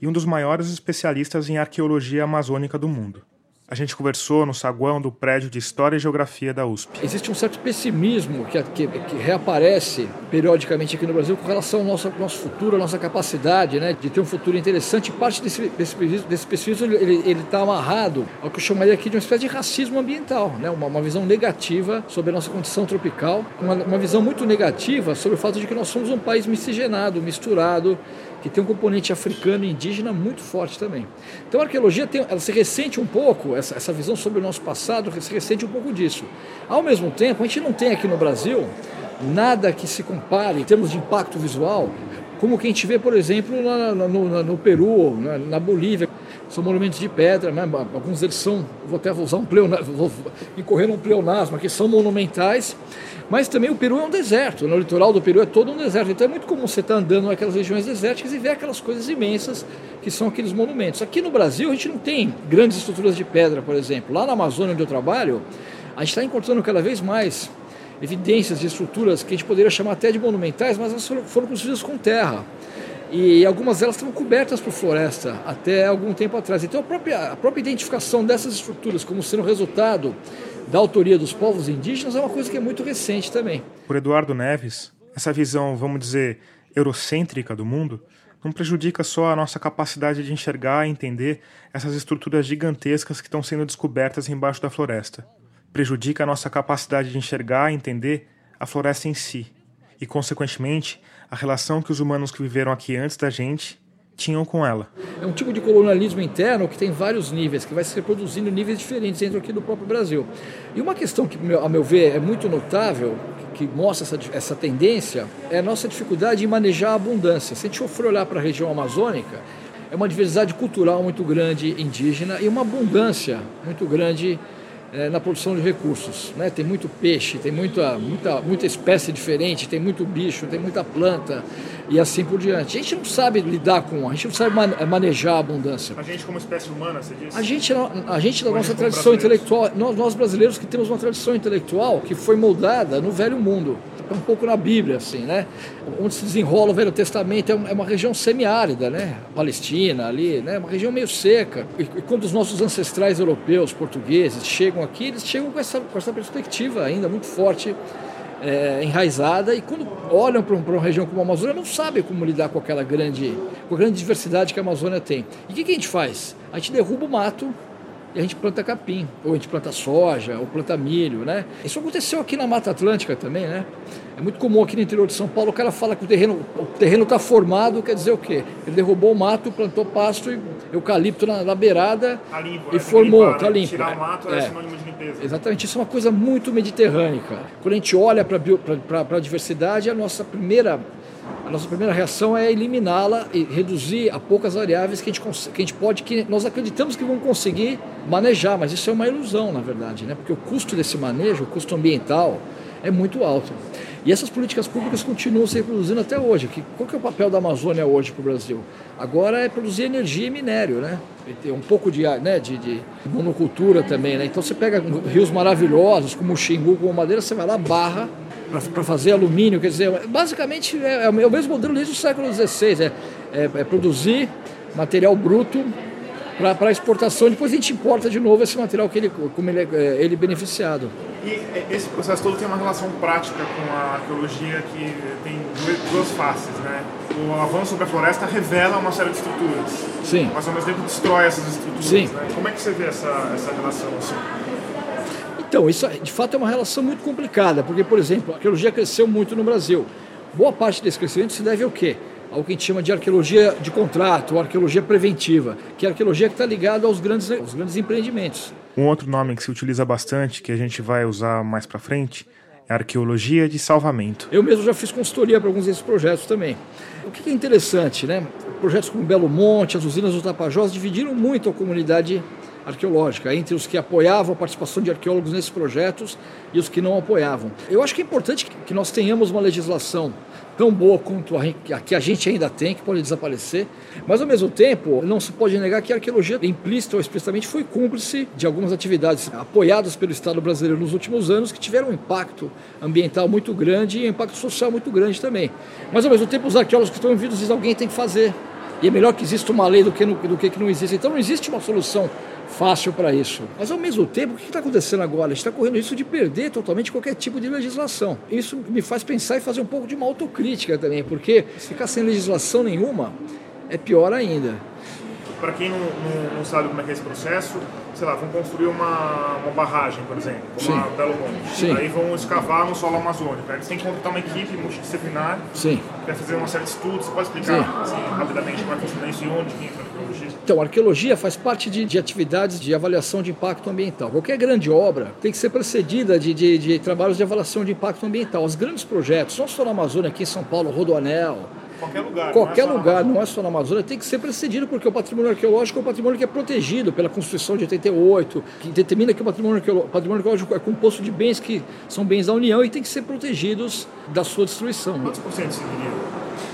e um dos maiores especialistas em arqueologia amazônica do mundo. A gente conversou no saguão do prédio de História e Geografia da USP. Existe um certo pessimismo que, que, que reaparece periodicamente aqui no Brasil com relação ao nosso, nosso futuro, à nossa capacidade né, de ter um futuro interessante. Parte desse, desse, desse pessimismo está amarrado ao que eu chamaria aqui de uma espécie de racismo ambiental, né, uma, uma visão negativa sobre a nossa condição tropical, uma, uma visão muito negativa sobre o fato de que nós somos um país miscigenado, misturado, que tem um componente africano e indígena muito forte também. Então a arqueologia tem, ela se ressente um pouco, essa, essa visão sobre o nosso passado se ressente um pouco disso. Ao mesmo tempo, a gente não tem aqui no Brasil nada que se compare em termos de impacto visual, como que a gente vê, por exemplo, na, no, no, Peru, na, na, Bolívia. São monumentos de pedra, né? alguns deles são, vou até usar um pleonasmo, incorrer um pleonasmo, que são monumentais, mas também o Peru é um deserto, no litoral do Peru é todo um deserto, então é muito comum você estar andando naquelas regiões desérticas e ver aquelas coisas imensas que são aqueles monumentos. Aqui no Brasil a gente não tem grandes estruturas de pedra, por exemplo. Lá na Amazônia onde eu trabalho, a gente está encontrando cada vez mais evidências de estruturas que a gente poderia chamar até de monumentais, mas elas foram construídas com terra. E algumas delas estavam cobertas por floresta até algum tempo atrás. Então a própria, a própria identificação dessas estruturas como sendo resultado da autoria dos povos indígenas é uma coisa que é muito recente também. Por Eduardo Neves, essa visão, vamos dizer, eurocêntrica do mundo não prejudica só a nossa capacidade de enxergar e entender essas estruturas gigantescas que estão sendo descobertas embaixo da floresta prejudica a nossa capacidade de enxergar e entender a floresta em si, e, consequentemente, a relação que os humanos que viveram aqui antes da gente tinham com ela. É um tipo de colonialismo interno que tem vários níveis, que vai se reproduzindo em níveis diferentes dentro aqui do próprio Brasil. E uma questão que, a meu ver, é muito notável, que mostra essa, essa tendência, é a nossa dificuldade em manejar a abundância. Se a gente for olhar para a região amazônica, é uma diversidade cultural muito grande indígena e uma abundância muito grande é, na produção de recursos. Né? Tem muito peixe, tem muita, muita, muita espécie diferente, tem muito bicho, tem muita planta e assim por diante. A gente não sabe lidar com, a gente não sabe manejar a abundância. A gente como espécie humana, você disse? A gente, a gente da nossa tradição intelectual, nós, nós brasileiros que temos uma tradição intelectual que foi moldada no Velho Mundo um pouco na Bíblia, assim, né? Onde se desenrola o Velho Testamento é, é uma região semiárida, né? Palestina ali, né? Uma região meio seca. E, quando os nossos ancestrais europeus, portugueses, chegam aqui, eles chegam com essa, com essa perspectiva ainda muito forte é, enraizada e quando olham para, uma região como a Amazônia não sabem como lidar com aquela grande, com a grande diversidade que a Amazônia tem. E o que, que a gente faz? A gente derruba o mato e a gente planta capim, ou a gente planta soja, ou planta milho, né? Isso aconteceu aqui na Mata Atlântica também, né? É muito comum aqui no interior de São Paulo o cara fala que o terreno o terreno está formado, quer dizer o quê? Ele derrubou o mato, plantou pasto e eucalipto na, na beirada tá limpo, e é, formou, está limpo. Tirar o mato é, é sinônimo de limpeza. Exatamente, isso é uma coisa muito mediterrânea. Quando a gente olha para a diversidade, a nossa primeira a nossa primeira reação é eliminá-la e reduzir a poucas variáveis que a, gente, que a gente pode, que nós acreditamos que vão conseguir manejar, mas isso é uma ilusão, na verdade, né? porque o custo desse manejo, o custo ambiental, é muito alto. E essas políticas públicas continuam se reproduzindo até hoje. Qual que é o papel da Amazônia hoje para o Brasil? Agora é produzir energia e minério, né? E um pouco de, né, de, de monocultura também, né? Então você pega rios maravilhosos, como o Xingu, como Madeira, você vai lá, barra para fazer alumínio, quer dizer, basicamente é, é, o mesmo modelo desde o século XVI, é, é, é produzir material bruto para exportação, depois a gente importa de novo esse material que ele, como ele é ele beneficiado. E esse processo todo tem uma relação prática com a arqueologia que tem duas faces, né? O avanço sobre a floresta revela uma série de estruturas, Sim. mas ao mesmo tempo destrói essas estruturas. Sim. Né? Como é que você vê essa, essa relação? Assim? Então, isso de fato é uma relação muito complicada, porque, por exemplo, a arqueologia cresceu muito no Brasil. Boa parte desse crescimento se deve ao quê? Ao que a gente chama de arqueologia de contrato, ou arqueologia preventiva, que é a arqueologia que está ligada aos grandes, aos grandes empreendimentos. Um outro nome que se utiliza bastante, que a gente vai usar mais para frente, é arqueologia de salvamento. Eu mesmo já fiz consultoria para alguns desses projetos também. O que é interessante, né? Projetos como Belo Monte, as usinas do Tapajós dividiram muito a comunidade arqueológica, entre os que apoiavam a participação de arqueólogos nesses projetos e os que não apoiavam. Eu acho que é importante que nós tenhamos uma legislação tão boa quanto a que a gente ainda tem, que pode desaparecer, mas ao mesmo tempo não se pode negar que a arqueologia, implícita ou explicitamente, foi cúmplice de algumas atividades apoiadas pelo Estado brasileiro nos últimos anos que tiveram um impacto ambiental muito grande e um impacto social muito grande também. Mas ao mesmo tempo os arqueólogos que estão envolvidos dizem alguém tem que fazer. E é melhor que exista uma lei do que, no, do que, que não existe. Então não existe uma solução fácil para isso. Mas ao mesmo tempo, o que está acontecendo agora? A gente está correndo risco de perder totalmente qualquer tipo de legislação. Isso me faz pensar e fazer um pouco de uma autocrítica também, porque ficar sem legislação nenhuma, é pior ainda. para quem não, não, não, sabe como é que é esse processo, sei lá, vão construir uma, uma barragem, por exemplo, como Sim. a Belo Monte. Sim. Aí vão escavar no solo amazônico. Aí eles têm que contratar uma equipe multidisciplinar para fazer uma série de estudos. Você pode explicar assim, rapidamente como é que funciona isso e onde que entra a arqueologia? Então, a arqueologia faz parte de, de, atividades de avaliação de impacto ambiental. Qualquer grande obra tem que ser precedida de, de, de trabalhos de avaliação de impacto ambiental. Os grandes projetos, não só na Amazônia, aqui em São Paulo, Rodoanel, Qualquer lugar. Qualquer não é lugar, não é só na Amazônia, tem que ser precedido, porque o patrimônio arqueológico é um patrimônio que é protegido pela Constituição de 88, que determina que o patrimônio arqueológico, patrimônio arqueológico é composto de bens que são bens da União e tem que ser protegidos da sua destruição. Quantos por cento se diria?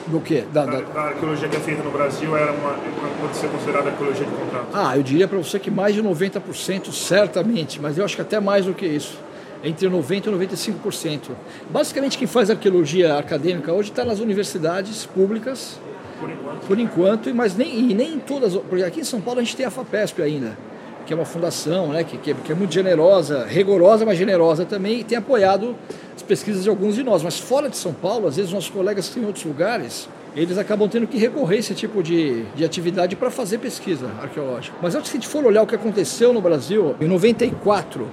Do quê? Da, da, da, arqueologia que é feita no Brasil era uma, pode ser considerada arqueologia de contrato? Ah, eu diria para você que mais de 90%, certamente, mas eu acho que até mais do que isso entre 90% e 95%. Basicamente, quem faz arqueologia acadêmica hoje está nas universidades públicas, por enquanto, por enquanto mas nem, e nem todas. Porque aqui em São Paulo a gente tem a FAPESP ainda, que é uma fundação né, que, que, é, que é muito generosa, rigorosa, mas generosa também, e tem apoiado as pesquisas de alguns de nós. Mas fora de São Paulo, às vezes nossos colegas que estão em outros lugares eles acabam tendo que recorrer a esse tipo de, de atividade para fazer pesquisa arqueológica. Mas antes que a gente for olhar o que aconteceu no Brasil, em 94,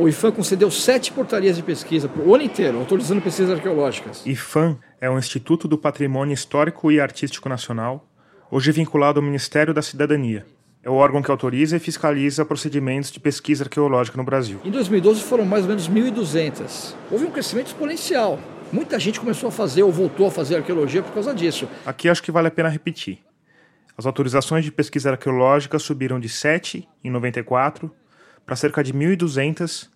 o IFAM concedeu sete portarias de pesquisa o ano inteiro, autorizando pesquisas arqueológicas. IFAM é o Instituto do Patrimônio Histórico e Artístico Nacional, hoje vinculado ao Ministério da Cidadania. É o órgão que autoriza e fiscaliza procedimentos de pesquisa arqueológica no Brasil. Em 2012 foram mais ou menos 1.200. Houve um crescimento exponencial. Muita gente começou a fazer ou voltou a fazer arqueologia por causa disso. Aqui acho que vale a pena repetir. As autorizações de pesquisa arqueológica subiram de 7 em 94 para cerca de 1.200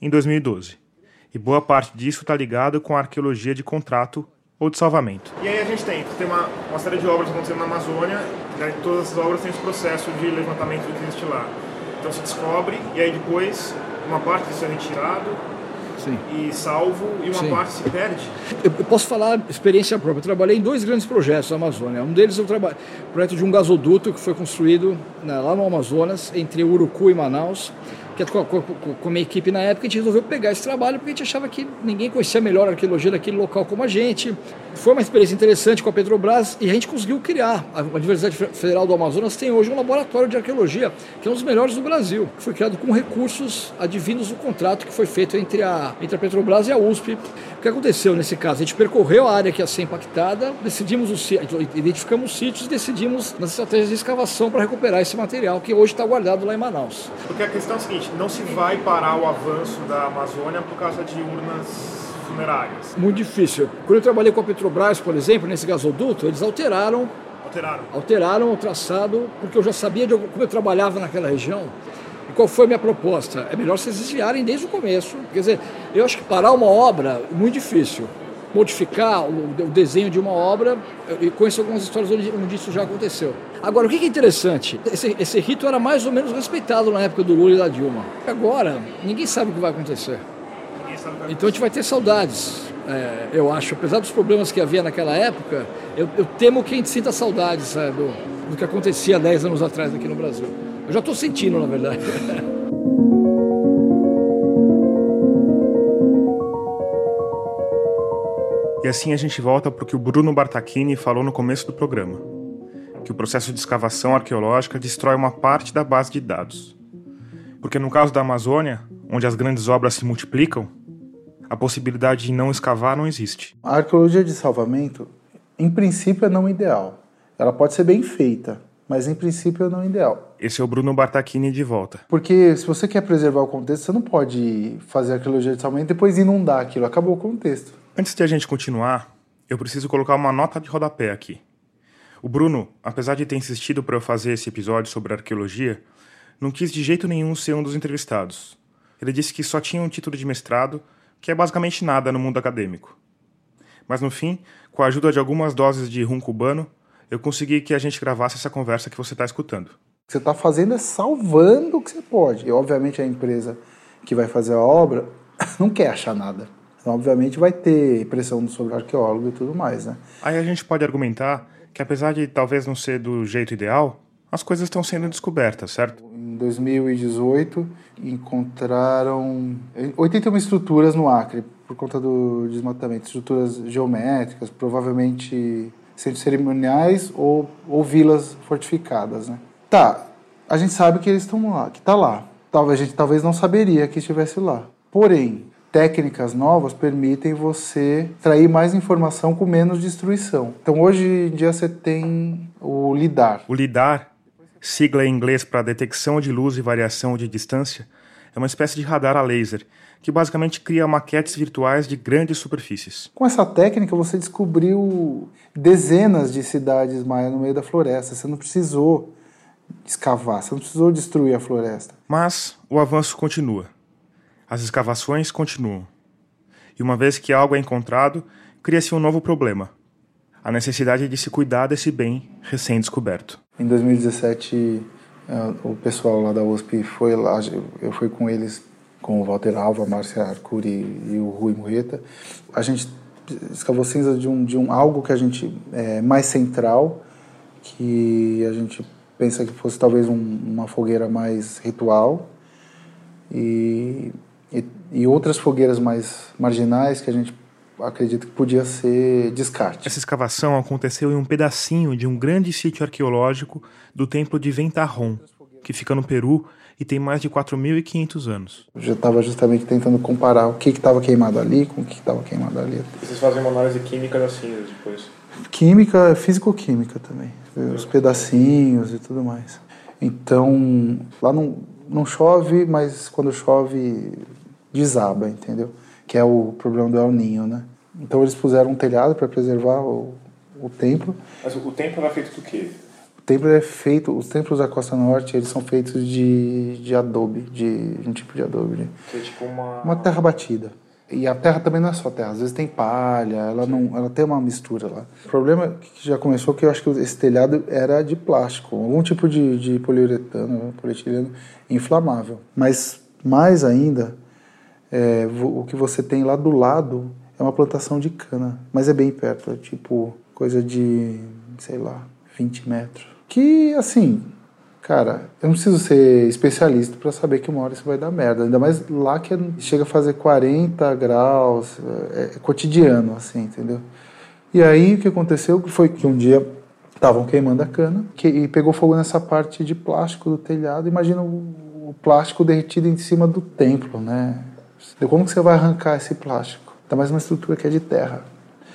em 2012. E boa parte disso está ligado com a arqueologia de contrato ou de salvamento. E aí a gente tem, tem uma, uma série de obras acontecendo na Amazônia, né, todas essas obras têm esse processo de levantamento do que existe lá. Então se descobre, e aí depois uma parte disso é retirado, Sim. e salvo e uma Sim. parte se perde? Eu, posso falar experiência própria. Eu trabalhei em dois grandes projetos na Amazônia. Um deles eu trabalhei projeto de um gasoduto que foi construído né, lá no Amazonas entre Urucu e Manaus que minha equipe na época, a gente resolveu pegar esse trabalho porque a gente achava que ninguém conhecia melhor a arqueologia daquele local como a gente. Foi uma experiência interessante com a Petrobras e a gente conseguiu criar. A Universidade Federal do Amazonas tem hoje um laboratório de arqueologia, que é um dos melhores do Brasil, que foi criado com recursos advindos do contrato que foi feito entre a, entre a Petrobras e a USP. O que aconteceu nesse caso? A gente percorreu a área que ia ser impactada, decidimos os, identificamos os sítios e decidimos nas estratégias de escavação para recuperar esse material que hoje está guardado lá em Manaus. Porque a questão é a seguinte, não se vai parar o avanço da Amazônia por causa de urnas funerárias. Muito difícil. Quando eu trabalhei com a Petrobras, por exemplo, nesse gasoduto, eles alteraram alteraram, alteraram o traçado, porque eu já sabia de como eu trabalhava naquela região. E qual foi a minha proposta? É melhor vocês desviarem desde o começo. Quer dizer, eu acho que parar uma obra é muito difícil modificar o, desenho de uma obra, e conheço algumas histórias onde, isso já aconteceu. Agora, o que é interessante? Esse, esse rito era mais ou menos respeitado na época do Lula e da Dilma. Agora, ninguém sabe o que vai acontecer. Então a gente vai ter saudades. É, eu acho, apesar dos problemas que havia naquela época, eu, eu temo que a gente sinta saudades do, do que acontecia 10 anos atrás aqui no Brasil. Eu já estou sentindo, na verdade. (laughs) E assim a gente volta para o que o Bruno Bartachini falou no começo do programa: que o processo de escavação arqueológica destrói uma parte da base de dados. Porque no caso da Amazônia, onde as grandes obras se multiplicam, a possibilidade de não escavar não existe. A arqueologia de salvamento, em princípio, é não ideal. Ela pode ser bem feita, mas em princípio é não ideal. Esse é o Bruno Bartachini de volta. Porque se você quer preservar o contexto, você não pode fazer arqueologia de salvamento e depois inundar aquilo. Acabou o contexto. Antes de a gente continuar, eu preciso colocar uma nota de rodapé aqui. O Bruno, apesar de ter insistido para eu fazer esse episódio sobre arqueologia, não quis de jeito nenhum ser um dos entrevistados. Ele disse que só tinha um título de mestrado, que é basicamente nada no mundo acadêmico. Mas no fim, com a ajuda de algumas doses de rum cubano, eu consegui que a gente gravasse essa conversa que você está escutando. O que você está fazendo é salvando o que você pode. E, obviamente, a empresa que vai fazer a obra (coughs) não quer achar nada. Então, obviamente, vai ter pressão sobre o arqueólogo e tudo mais, né? Aí a gente pode argumentar que, apesar de talvez não ser do jeito ideal, as coisas estão sendo descobertas, certo? Em 2018, encontraram 81 estruturas no Acre, por conta do desmatamento. Estruturas geométricas, provavelmente centros cerimoniais ou, ou vilas fortificadas, né? Tá, a gente sabe que eles estão lá, que está lá. Talvez a gente talvez não saberia que estivesse lá. Porém, técnicas novas permitem você extrair mais informação com menos destruição. Então hoje em dia você tem o LIDAR. O LIDAR, sigla em inglês para detecção de luz e variação de distância, é uma espécie de radar a laser que basicamente cria maquetes virtuais de grandes superfícies. Com essa técnica você descobriu dezenas de cidades maias no meio da floresta. Você não precisou escavar, você não precisou destruir a floresta. Mas o avanço continua. As escavações continuam. E uma vez que algo é encontrado, cria-se um novo problema: a necessidade de se cuidar desse bem recém-descoberto. Em 2017, eh, o pessoal lá da USP foi lá, eu fui com eles com o Walter Alva, a Márcia Arcuri e o Rui Murreta. A gente escavou cinza de um, de um algo que a gente é mais central, que a gente pensa que fosse talvez um, uma fogueira mais ritual e, e, outras fogueiras mais marginais que a gente acredita que podia ser descarte. Essa escavação aconteceu em um pedacinho de um grande sítio arqueológico do templo de Ventarrón, que fica no Peru e tem mais de 4.500 anos. Eu já estava justamente tentando comparar o que estava que queimado ali com o que estava queimado ali. E vocês fazem uma análise química das cinzas depois? Química, físico-química também. Os pedacinhos e tudo mais. Então, lá não, não chove, mas quando chove, desaba, entendeu? Que é o problema do El Ninho, né? Então eles puseram um telhado para preservar o, o templo. Mas o templo era feito do quê? O templo é feito, os templos da Costa Norte, eles são feitos de, de adobe, de, de um tipo de adobe. De, que é tipo uma... Uma terra batida. E a terra também não é só terra, às vezes tem palha, ela não, ela tem uma mistura lá. O problema que já começou é que eu acho que esse telhado era de plástico, algum tipo de, de poliuretano, polietileno inflamável. Mas mais ainda, é, o que você tem lá do lado é uma plantação de cana, mas é bem perto, é tipo coisa de, sei lá, 20 metros. Que, assim, cara, eu não preciso ser especialista para saber que uma hora isso vai dar merda. Ainda mais lá que chega a fazer 40 graus, é, é cotidiano, assim, entendeu? E aí o que aconteceu foi que um dia estavam queimando a cana que, e pegou fogo nessa parte de plástico do telhado. Imagina o, o plástico derretido em cima do templo, né? Como que você vai arrancar esse plástico? Ainda mais uma estrutura que é de terra.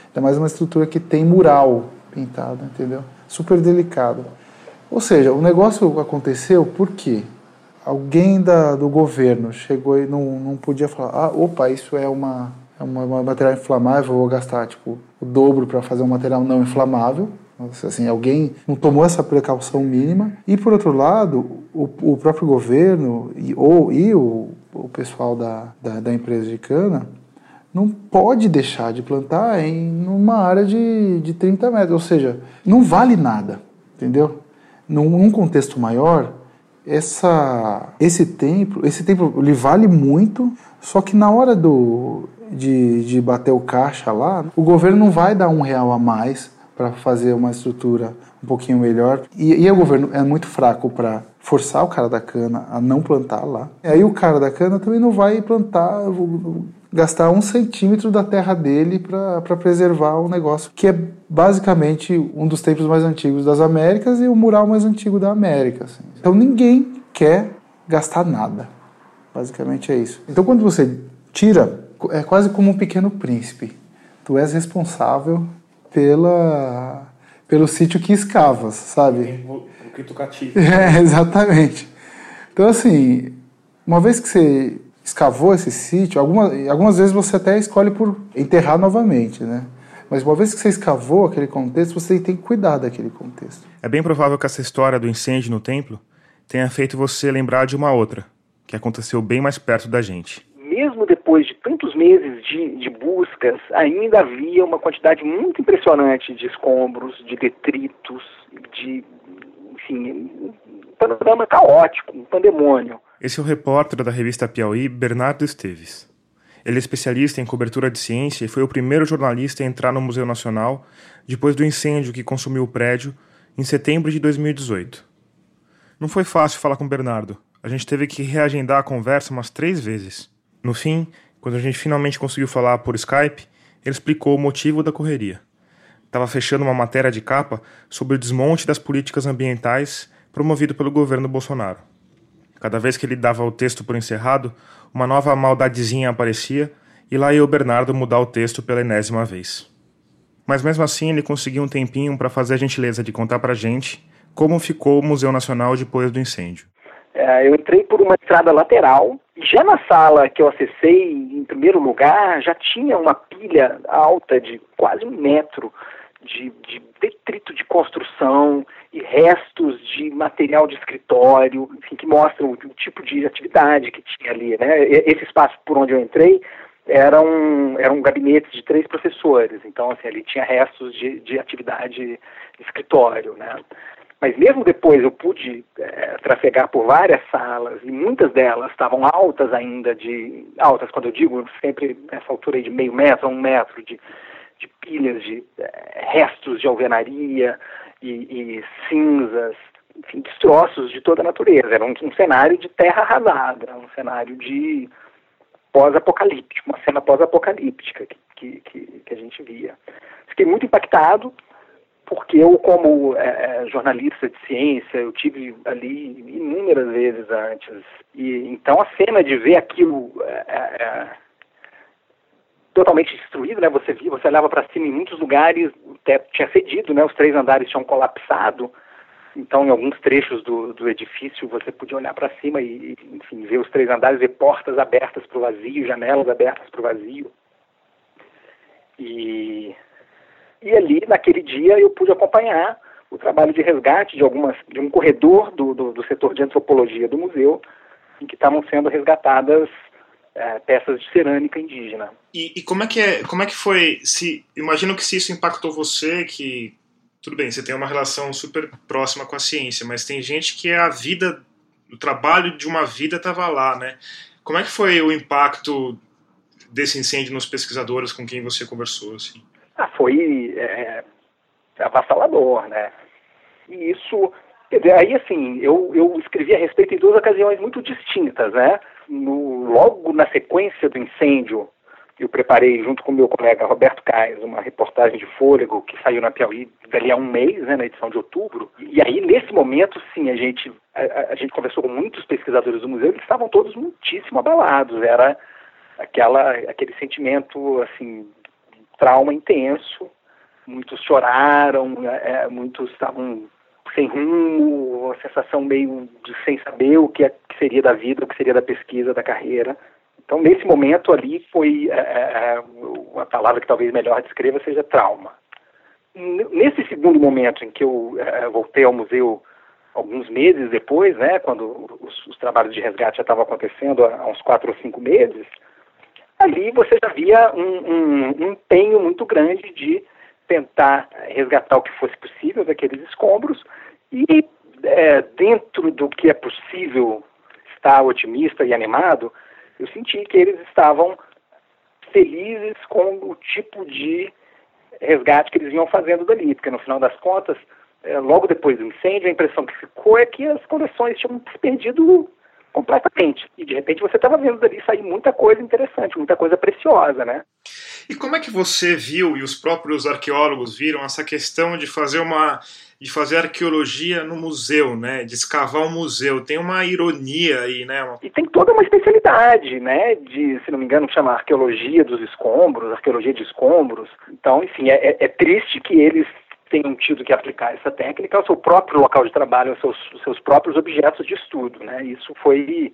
Ainda mais uma estrutura que tem mural pintado, entendeu? Super delicado. Ou seja, o negócio aconteceu porque alguém da, do governo chegou e não, não podia falar: ah, opa, isso é uma, é uma material inflamável, vou gastar tipo, o dobro para fazer um material não inflamável. Assim, alguém não tomou essa precaução mínima. E, por outro lado, o, o próprio governo e, ou, e o, o pessoal da, da, da empresa de cana não pode deixar de plantar em uma área de, de 30 metros. Ou seja, não vale nada, entendeu? Num, num contexto maior, essa, esse templo, esse templo ele vale muito, só que na hora do, de, de bater o caixa lá, o governo não vai dar um real a mais para fazer uma estrutura um pouquinho melhor. E, e o governo é muito fraco para forçar o cara da cana a não plantar lá. E aí o cara da cana também não vai plantar, gastar um centímetro da terra dele para preservar o negócio, que é basicamente um dos templos mais antigos das Américas e o mural mais antigo da América. Assim. Então ninguém quer gastar nada. Basicamente é isso. Então quando você tira, é quase como um pequeno príncipe. Tu és responsável pela pelo sítio que escavas, sabe? O que tu cativa. É, exatamente. Então assim, uma vez que você escavou esse sítio, algumas, algumas vezes você até escolhe por enterrar novamente, né? Mas uma vez que você escavou aquele contexto, você tem que cuidar daquele contexto. É bem provável que essa história do incêndio no templo tenha feito você lembrar de uma outra, que aconteceu bem mais perto da gente. Mesmo depois meses de, de buscas, ainda havia uma quantidade muito impressionante de escombros, de detritos, de, enfim, um panorama caótico, um pandemônio. Esse é o repórter da revista Piauí, Bernardo Esteves. Ele é especialista em cobertura de ciência e foi o primeiro jornalista a entrar no Museu Nacional depois do incêndio que consumiu o prédio em setembro de 2018. Não foi fácil falar com Bernardo. A gente teve que reagendar a conversa umas três vezes. No fim, quando a gente finalmente conseguiu falar por Skype, ele explicou o motivo da correria. estava fechando uma matéria de capa sobre o desmonte das políticas ambientais promovido pelo governo Bolsonaro. Cada vez que ele dava o texto por encerrado, uma nova maldadezinha aparecia e lá ia o Bernardo mudar o texto pela enésima vez. Mas mesmo assim ele conseguiu um tempinho para fazer a gentileza de contar para gente como ficou o Museu Nacional depois do incêndio. É, eu entrei por uma estrada lateral já na sala que eu acessei em primeiro lugar já tinha uma pilha alta de quase um metro de, de detrito de construção e restos de material de escritório, enfim, que mostram o tipo de atividade que tinha ali. Né? Esse espaço por onde eu entrei era um, era um gabinete de três professores, então assim, ali tinha restos de, de atividade de escritório. Né? Mas mesmo depois eu pude é, trafegar por várias salas e muitas delas estavam altas ainda de altas quando eu digo sempre nessa altura de meio metro a um metro de, de pilhas de é, restos de alvenaria e, e, cinzas enfim destroços de toda a natureza. Era um, um cenário de terra arrasada um cenário de pós-apocalíptico uma cena pós-apocalíptica que, que, que, que a gente via. Fiquei muito impactado porque eu, como é, é, jornalista de ciência, eu tive ali inúmeras vezes antes. E então a cena de ver aquilo é, é, é totalmente destruído, né? Você via, você olhava para cima em muitos lugares, o teto tinha cedido, né? Os três andares tinham colapsado. Então, em alguns trechos do, do edifício, você podia olhar para cima e, enfim, ver os três andares, ver portas abertas para o vazio, janelas abertas para o vazio. E e ali, naquele dia, eu pude acompanhar o trabalho de resgate de algumas de um corredor do, do, do setor de antropologia do museu, em que estavam sendo resgatadas é, peças de cerâmica indígena. E, e, como é que é, como é que foi? Se imagino que se isso impactou você, que tudo bem, você tem uma relação super próxima com a ciência, mas tem gente que a vida, o trabalho de uma vida estava lá, né? Como é que foi o impacto desse incêndio nos pesquisadores com quem você conversou? Assim? ah, foi é, avassalador, né? E isso, quer dizer, aí assim, eu, eu escrevi a respeito em duas ocasiões muito distintas, né? No, logo na sequência do incêndio, eu preparei junto com meu colega Roberto Caes uma reportagem de fôlego que saiu na Piauí dali a um mês, né, na edição de outubro. E aí nesse momento, sim, a gente a, a gente conversou com muitos pesquisadores do museu, eles estavam todos muitíssimo abalados. Era aquela aquele sentimento assim trauma intenso, muitos choraram, é, é, muitos estavam sem rumo, uma sensação meio de sem saber o que, é, que, seria da vida, o que seria da pesquisa, da carreira. Então, nesse momento ali, foi é, é, é a palavra que talvez melhor descreva seja trauma. Nesse segundo momento em que eu é, voltei ao museu alguns meses depois, né, quando os, os trabalhos de resgate já estavam acontecendo há uns quatro ou cinco meses, ali você já via um, um, um empenho muito grande de tentar resgatar o que fosse possível daqueles escombros e é, dentro do que é possível estar otimista e animado, eu senti que eles estavam felizes com o tipo de resgate que eles iam fazendo dali, porque no final das contas, é, logo depois do incêndio, a impressão que ficou é que as coleções tinham perdido completamente. E de repente você estava vendo dali sair muita coisa interessante, muita coisa preciosa, né? E como é que você viu e os próprios arqueólogos viram essa questão de fazer uma de fazer arqueologia no museu, né? De escavar um museu. Tem uma ironia aí, né? E tem toda uma especialidade, né? De, se não me engano, chama arqueologia dos escombros, arqueologia de escombros. Então, enfim, é, é, é triste que eles tenham tido que aplicar essa técnica ao seu próprio local de trabalho, aos seus, aos seus próprios objetos de estudo. Né? Isso foi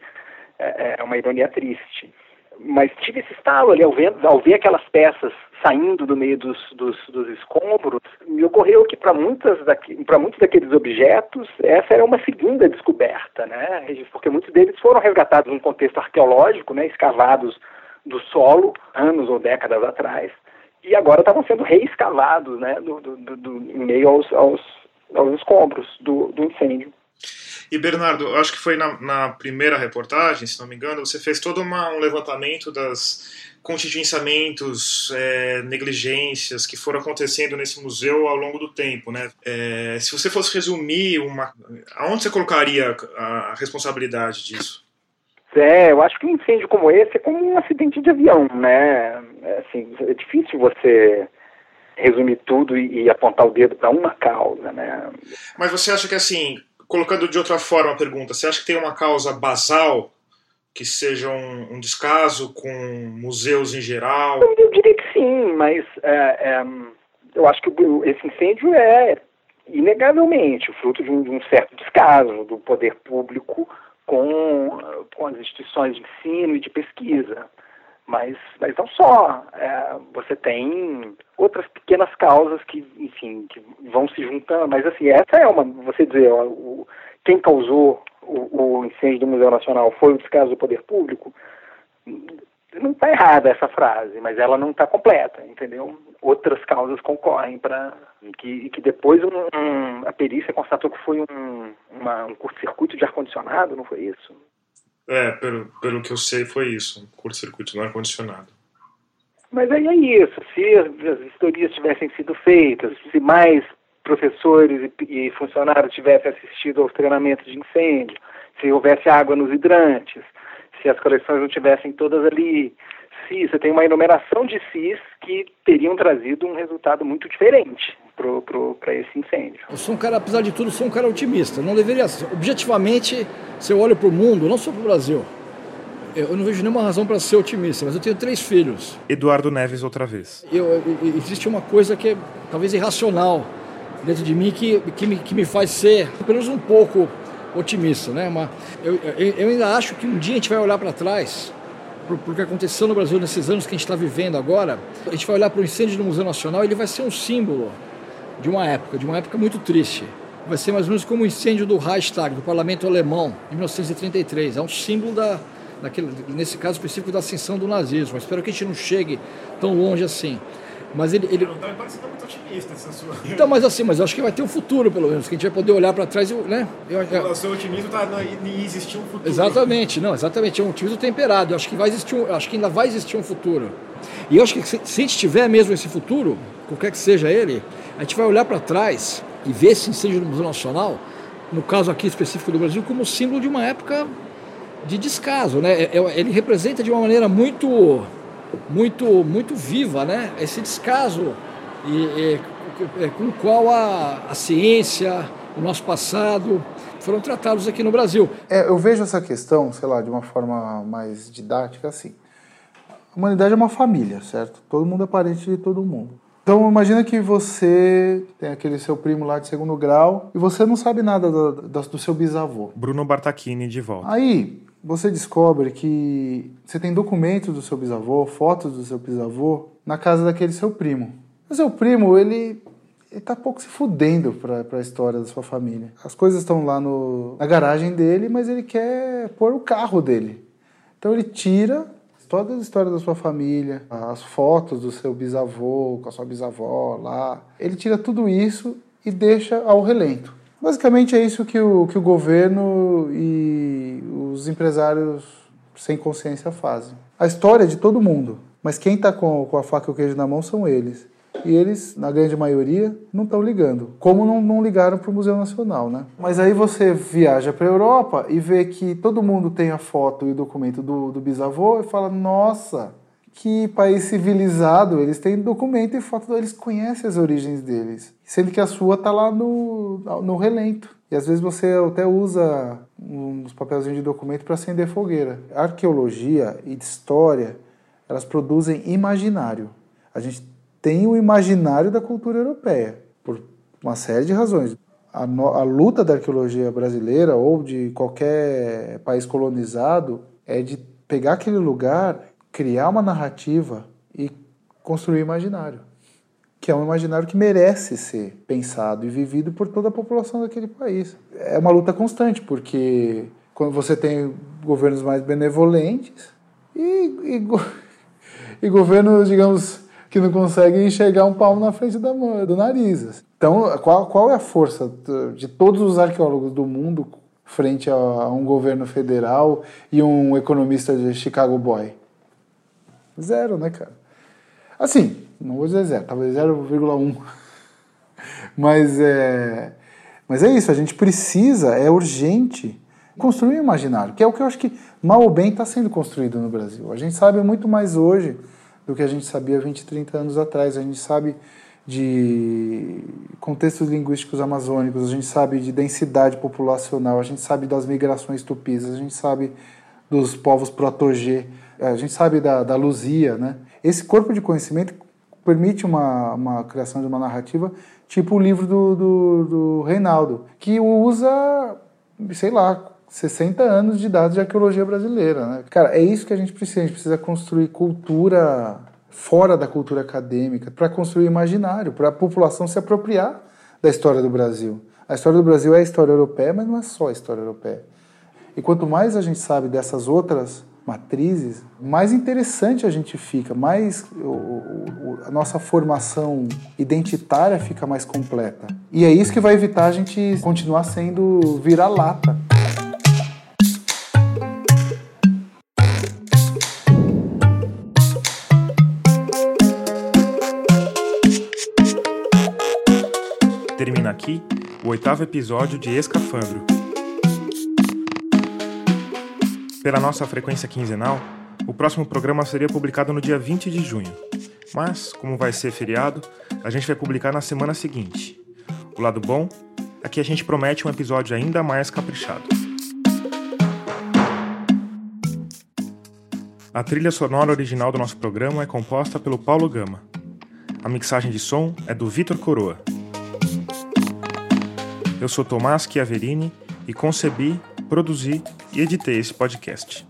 é, é, uma ironia triste. Mas tive esse estalo ali, ao ver, ao ver aquelas peças saindo do meio dos, dos, dos escombros, me ocorreu que para muitos daqueles objetos, essa era uma segunda descoberta, né? porque muitos deles foram resgatados num contexto arqueológico, né? escavados do solo, anos ou décadas atrás, e agora estavam sendo reescavados né, do, do, do, em meio aos, aos, aos escombros do, do incêndio. E Bernardo, acho que foi na, na, primeira reportagem, se não me engano, você fez todo uma, um levantamento das contingenciamentos, é, negligências que foram acontecendo nesse museu ao longo do tempo, né? É, se você fosse resumir uma, aonde você colocaria a responsabilidade disso? É, eu acho que um incêndio como esse é como um acidente de avião, né? É, assim, é difícil você resumir tudo e, e apontar o dedo para uma causa, né? Mas você acha que assim, colocando de outra forma a pergunta, você acha que tem uma causa basal que seja um, um descaso com museus em geral? Eu, eu diria que sim, mas é, é, eu acho que esse incêndio é inegavelmente o fruto de um, de um certo descaso do poder público com, com as instituições de ensino e de pesquisa. Mas, mas não só. É, você tem outras pequenas causas que, enfim, que vão se juntando. Mas, assim, essa é uma, você dizer, ó, o, quem causou o, o, incêndio do Museu Nacional foi o descaso do poder público, não está errada essa frase, mas ela não está completa, entendeu? Outras causas concorrem para que, que depois um, um, a perícia constatou que foi um, uma, um curto-circuito de ar-condicionado, não foi isso? É, pelo, pelo que eu sei foi isso, um curto-circuito no ar-condicionado. Mas aí é isso, se as historias tivessem sido feitas, se mais professores e, e funcionários tivessem assistido aos treinamentos de incêndio, se houvesse água nos hidrantes, se as coleções não tivessem todas ali, se você tem uma enumeração de CIS que teriam trazido um resultado muito diferente para esse incêndio. Eu sou um cara, apesar de tudo, sou um cara otimista. Não deveria ser. Objetivamente, se eu olho para o mundo, não só para o Brasil, eu não vejo nenhuma razão para ser otimista, mas eu tenho três filhos. Eduardo Neves, outra vez. Eu, eu, existe uma coisa que é talvez irracional dentro de mim que, que, me, que me faz ser, pelo menos um pouco otimista, né? Mas eu, eu, eu ainda acho que um dia a gente vai olhar para trás para o que aconteceu no Brasil nesses anos que a gente está vivendo agora, a gente vai olhar para o incêndio do Museu Nacional, ele vai ser um símbolo de uma época, de uma época muito triste. Vai ser mais ou menos como o incêndio do Reichstag, do parlamento alemão, em 1933. É um símbolo da, daquele, nesse caso específico da ascensão do nazismo. Espero que a gente não chegue tão longe assim. Mas ele. ele... Não está parecendo muito otimista essa sua. Então, mas assim, mas eu acho que vai ter um futuro, pelo menos, que a gente vai poder olhar para trás e. Né? Eu, eu... O seu otimismo está em existir um futuro. Exatamente, não, exatamente. É um otimismo temperado. Eu acho que vai existir um, acho que ainda vai existir um futuro. E eu acho que se, se a gente tiver mesmo esse futuro, qualquer que seja ele, a gente vai olhar para trás e ver esse incêndio do Museu Nacional, no caso aqui específico do Brasil, como símbolo de uma época de descaso, né? É, é, ele representa de uma maneira muito muito, muito viva, né? Esse descaso e, e, com o qual a, a ciência, o nosso passado foram tratados aqui no Brasil. É, eu vejo essa questão, sei lá, de uma forma mais didática assim. A humanidade é uma família, certo? Todo mundo é parente de todo mundo. Então imagina que você tem aquele seu primo lá de segundo grau e você não sabe nada do, do, do seu bisavô. Bruno Bartachini de volta. Aí você descobre que você tem documentos do seu bisavô, fotos do seu bisavô na casa daquele seu primo. O seu primo, ele ele tá pouco se fudendo para a história da sua família. As coisas estão lá no, na garagem dele, mas ele quer pôr o carro dele. Então ele tira toda a história da sua família, as fotos do seu bisavô, com a sua bisavó lá. Ele tira tudo isso e deixa ao relento. Basicamente é isso que o, que o governo e os empresários sem consciência fazem. A história é de todo mundo, mas quem está com, com a faca e o queijo na mão são eles. E eles, na grande maioria, não estão ligando. Como não, não ligaram para o Museu Nacional, né? Mas aí você viaja para a Europa e vê que todo mundo tem a foto e o documento do, do bisavô e fala: nossa, que país civilizado, eles têm documento e foto, eles conhecem as origens deles. Sendo que a sua está lá no, no relento. E às vezes você até usa uns papelzinhos de documento para acender fogueira. Arqueologia e história, elas produzem imaginário. A gente tem o imaginário da cultura europeia, por uma série de razões. A, no, a luta da arqueologia brasileira ou de qualquer país colonizado é de pegar aquele lugar criar uma narrativa e construir imaginário, que é um imaginário que merece ser pensado e vivido por toda a população daquele país. É uma luta constante, porque quando você tem governos mais benevolentes e, e, (laughs) e governos, digamos, que não conseguem enxergar um palmo na frente da, do nariz. Então, qual, qual é a força de todos os arqueólogos do mundo frente a, a um governo federal e um economista de Chicago Boy? Zero, né, cara? Assim, não vou dizer zero, talvez 0,1. (laughs) Mas é, mas é isso, a gente precisa, é urgente construir um imaginário, que é o que eu acho que mal ou bem está sendo construído no Brasil. A gente sabe muito mais hoje do que a gente sabia 20, 30 anos atrás. A gente sabe de contextos linguísticos amazônicos, a gente sabe de densidade populacional, a gente sabe das migrações tupis, a gente sabe dos povos protogê, a gente sabe da, da Luzia, né? Esse corpo de conhecimento permite uma, uma criação de uma narrativa tipo o livro do, do, do Reinaldo, que usa, sei lá, 60 anos de dados de arqueologia brasileira. Né? Cara, é isso que a gente precisa. A gente precisa construir cultura fora da cultura acadêmica, para construir imaginário, para a população se apropriar da história do Brasil. A história do Brasil é a história europeia, mas não é só a história europeia. E quanto mais a gente sabe dessas outras matrizes, mais interessante a gente fica, mais o, o, a nossa formação identitária fica mais completa. E é isso que vai evitar a gente continuar sendo vira-lata. Termina aqui o oitavo episódio de Escafandro Pela nossa frequência quinzenal, o próximo programa seria publicado no dia 20 de junho. Mas, como vai ser feriado, a gente vai publicar na semana seguinte. O lado bom é que a gente promete um episódio ainda mais caprichado. A trilha sonora original do nosso programa é composta pelo Paulo Gama. A mixagem de som é do Vitor Coroa. Eu sou Tomás Chiaverini e concebi produzi e editei esse podcast.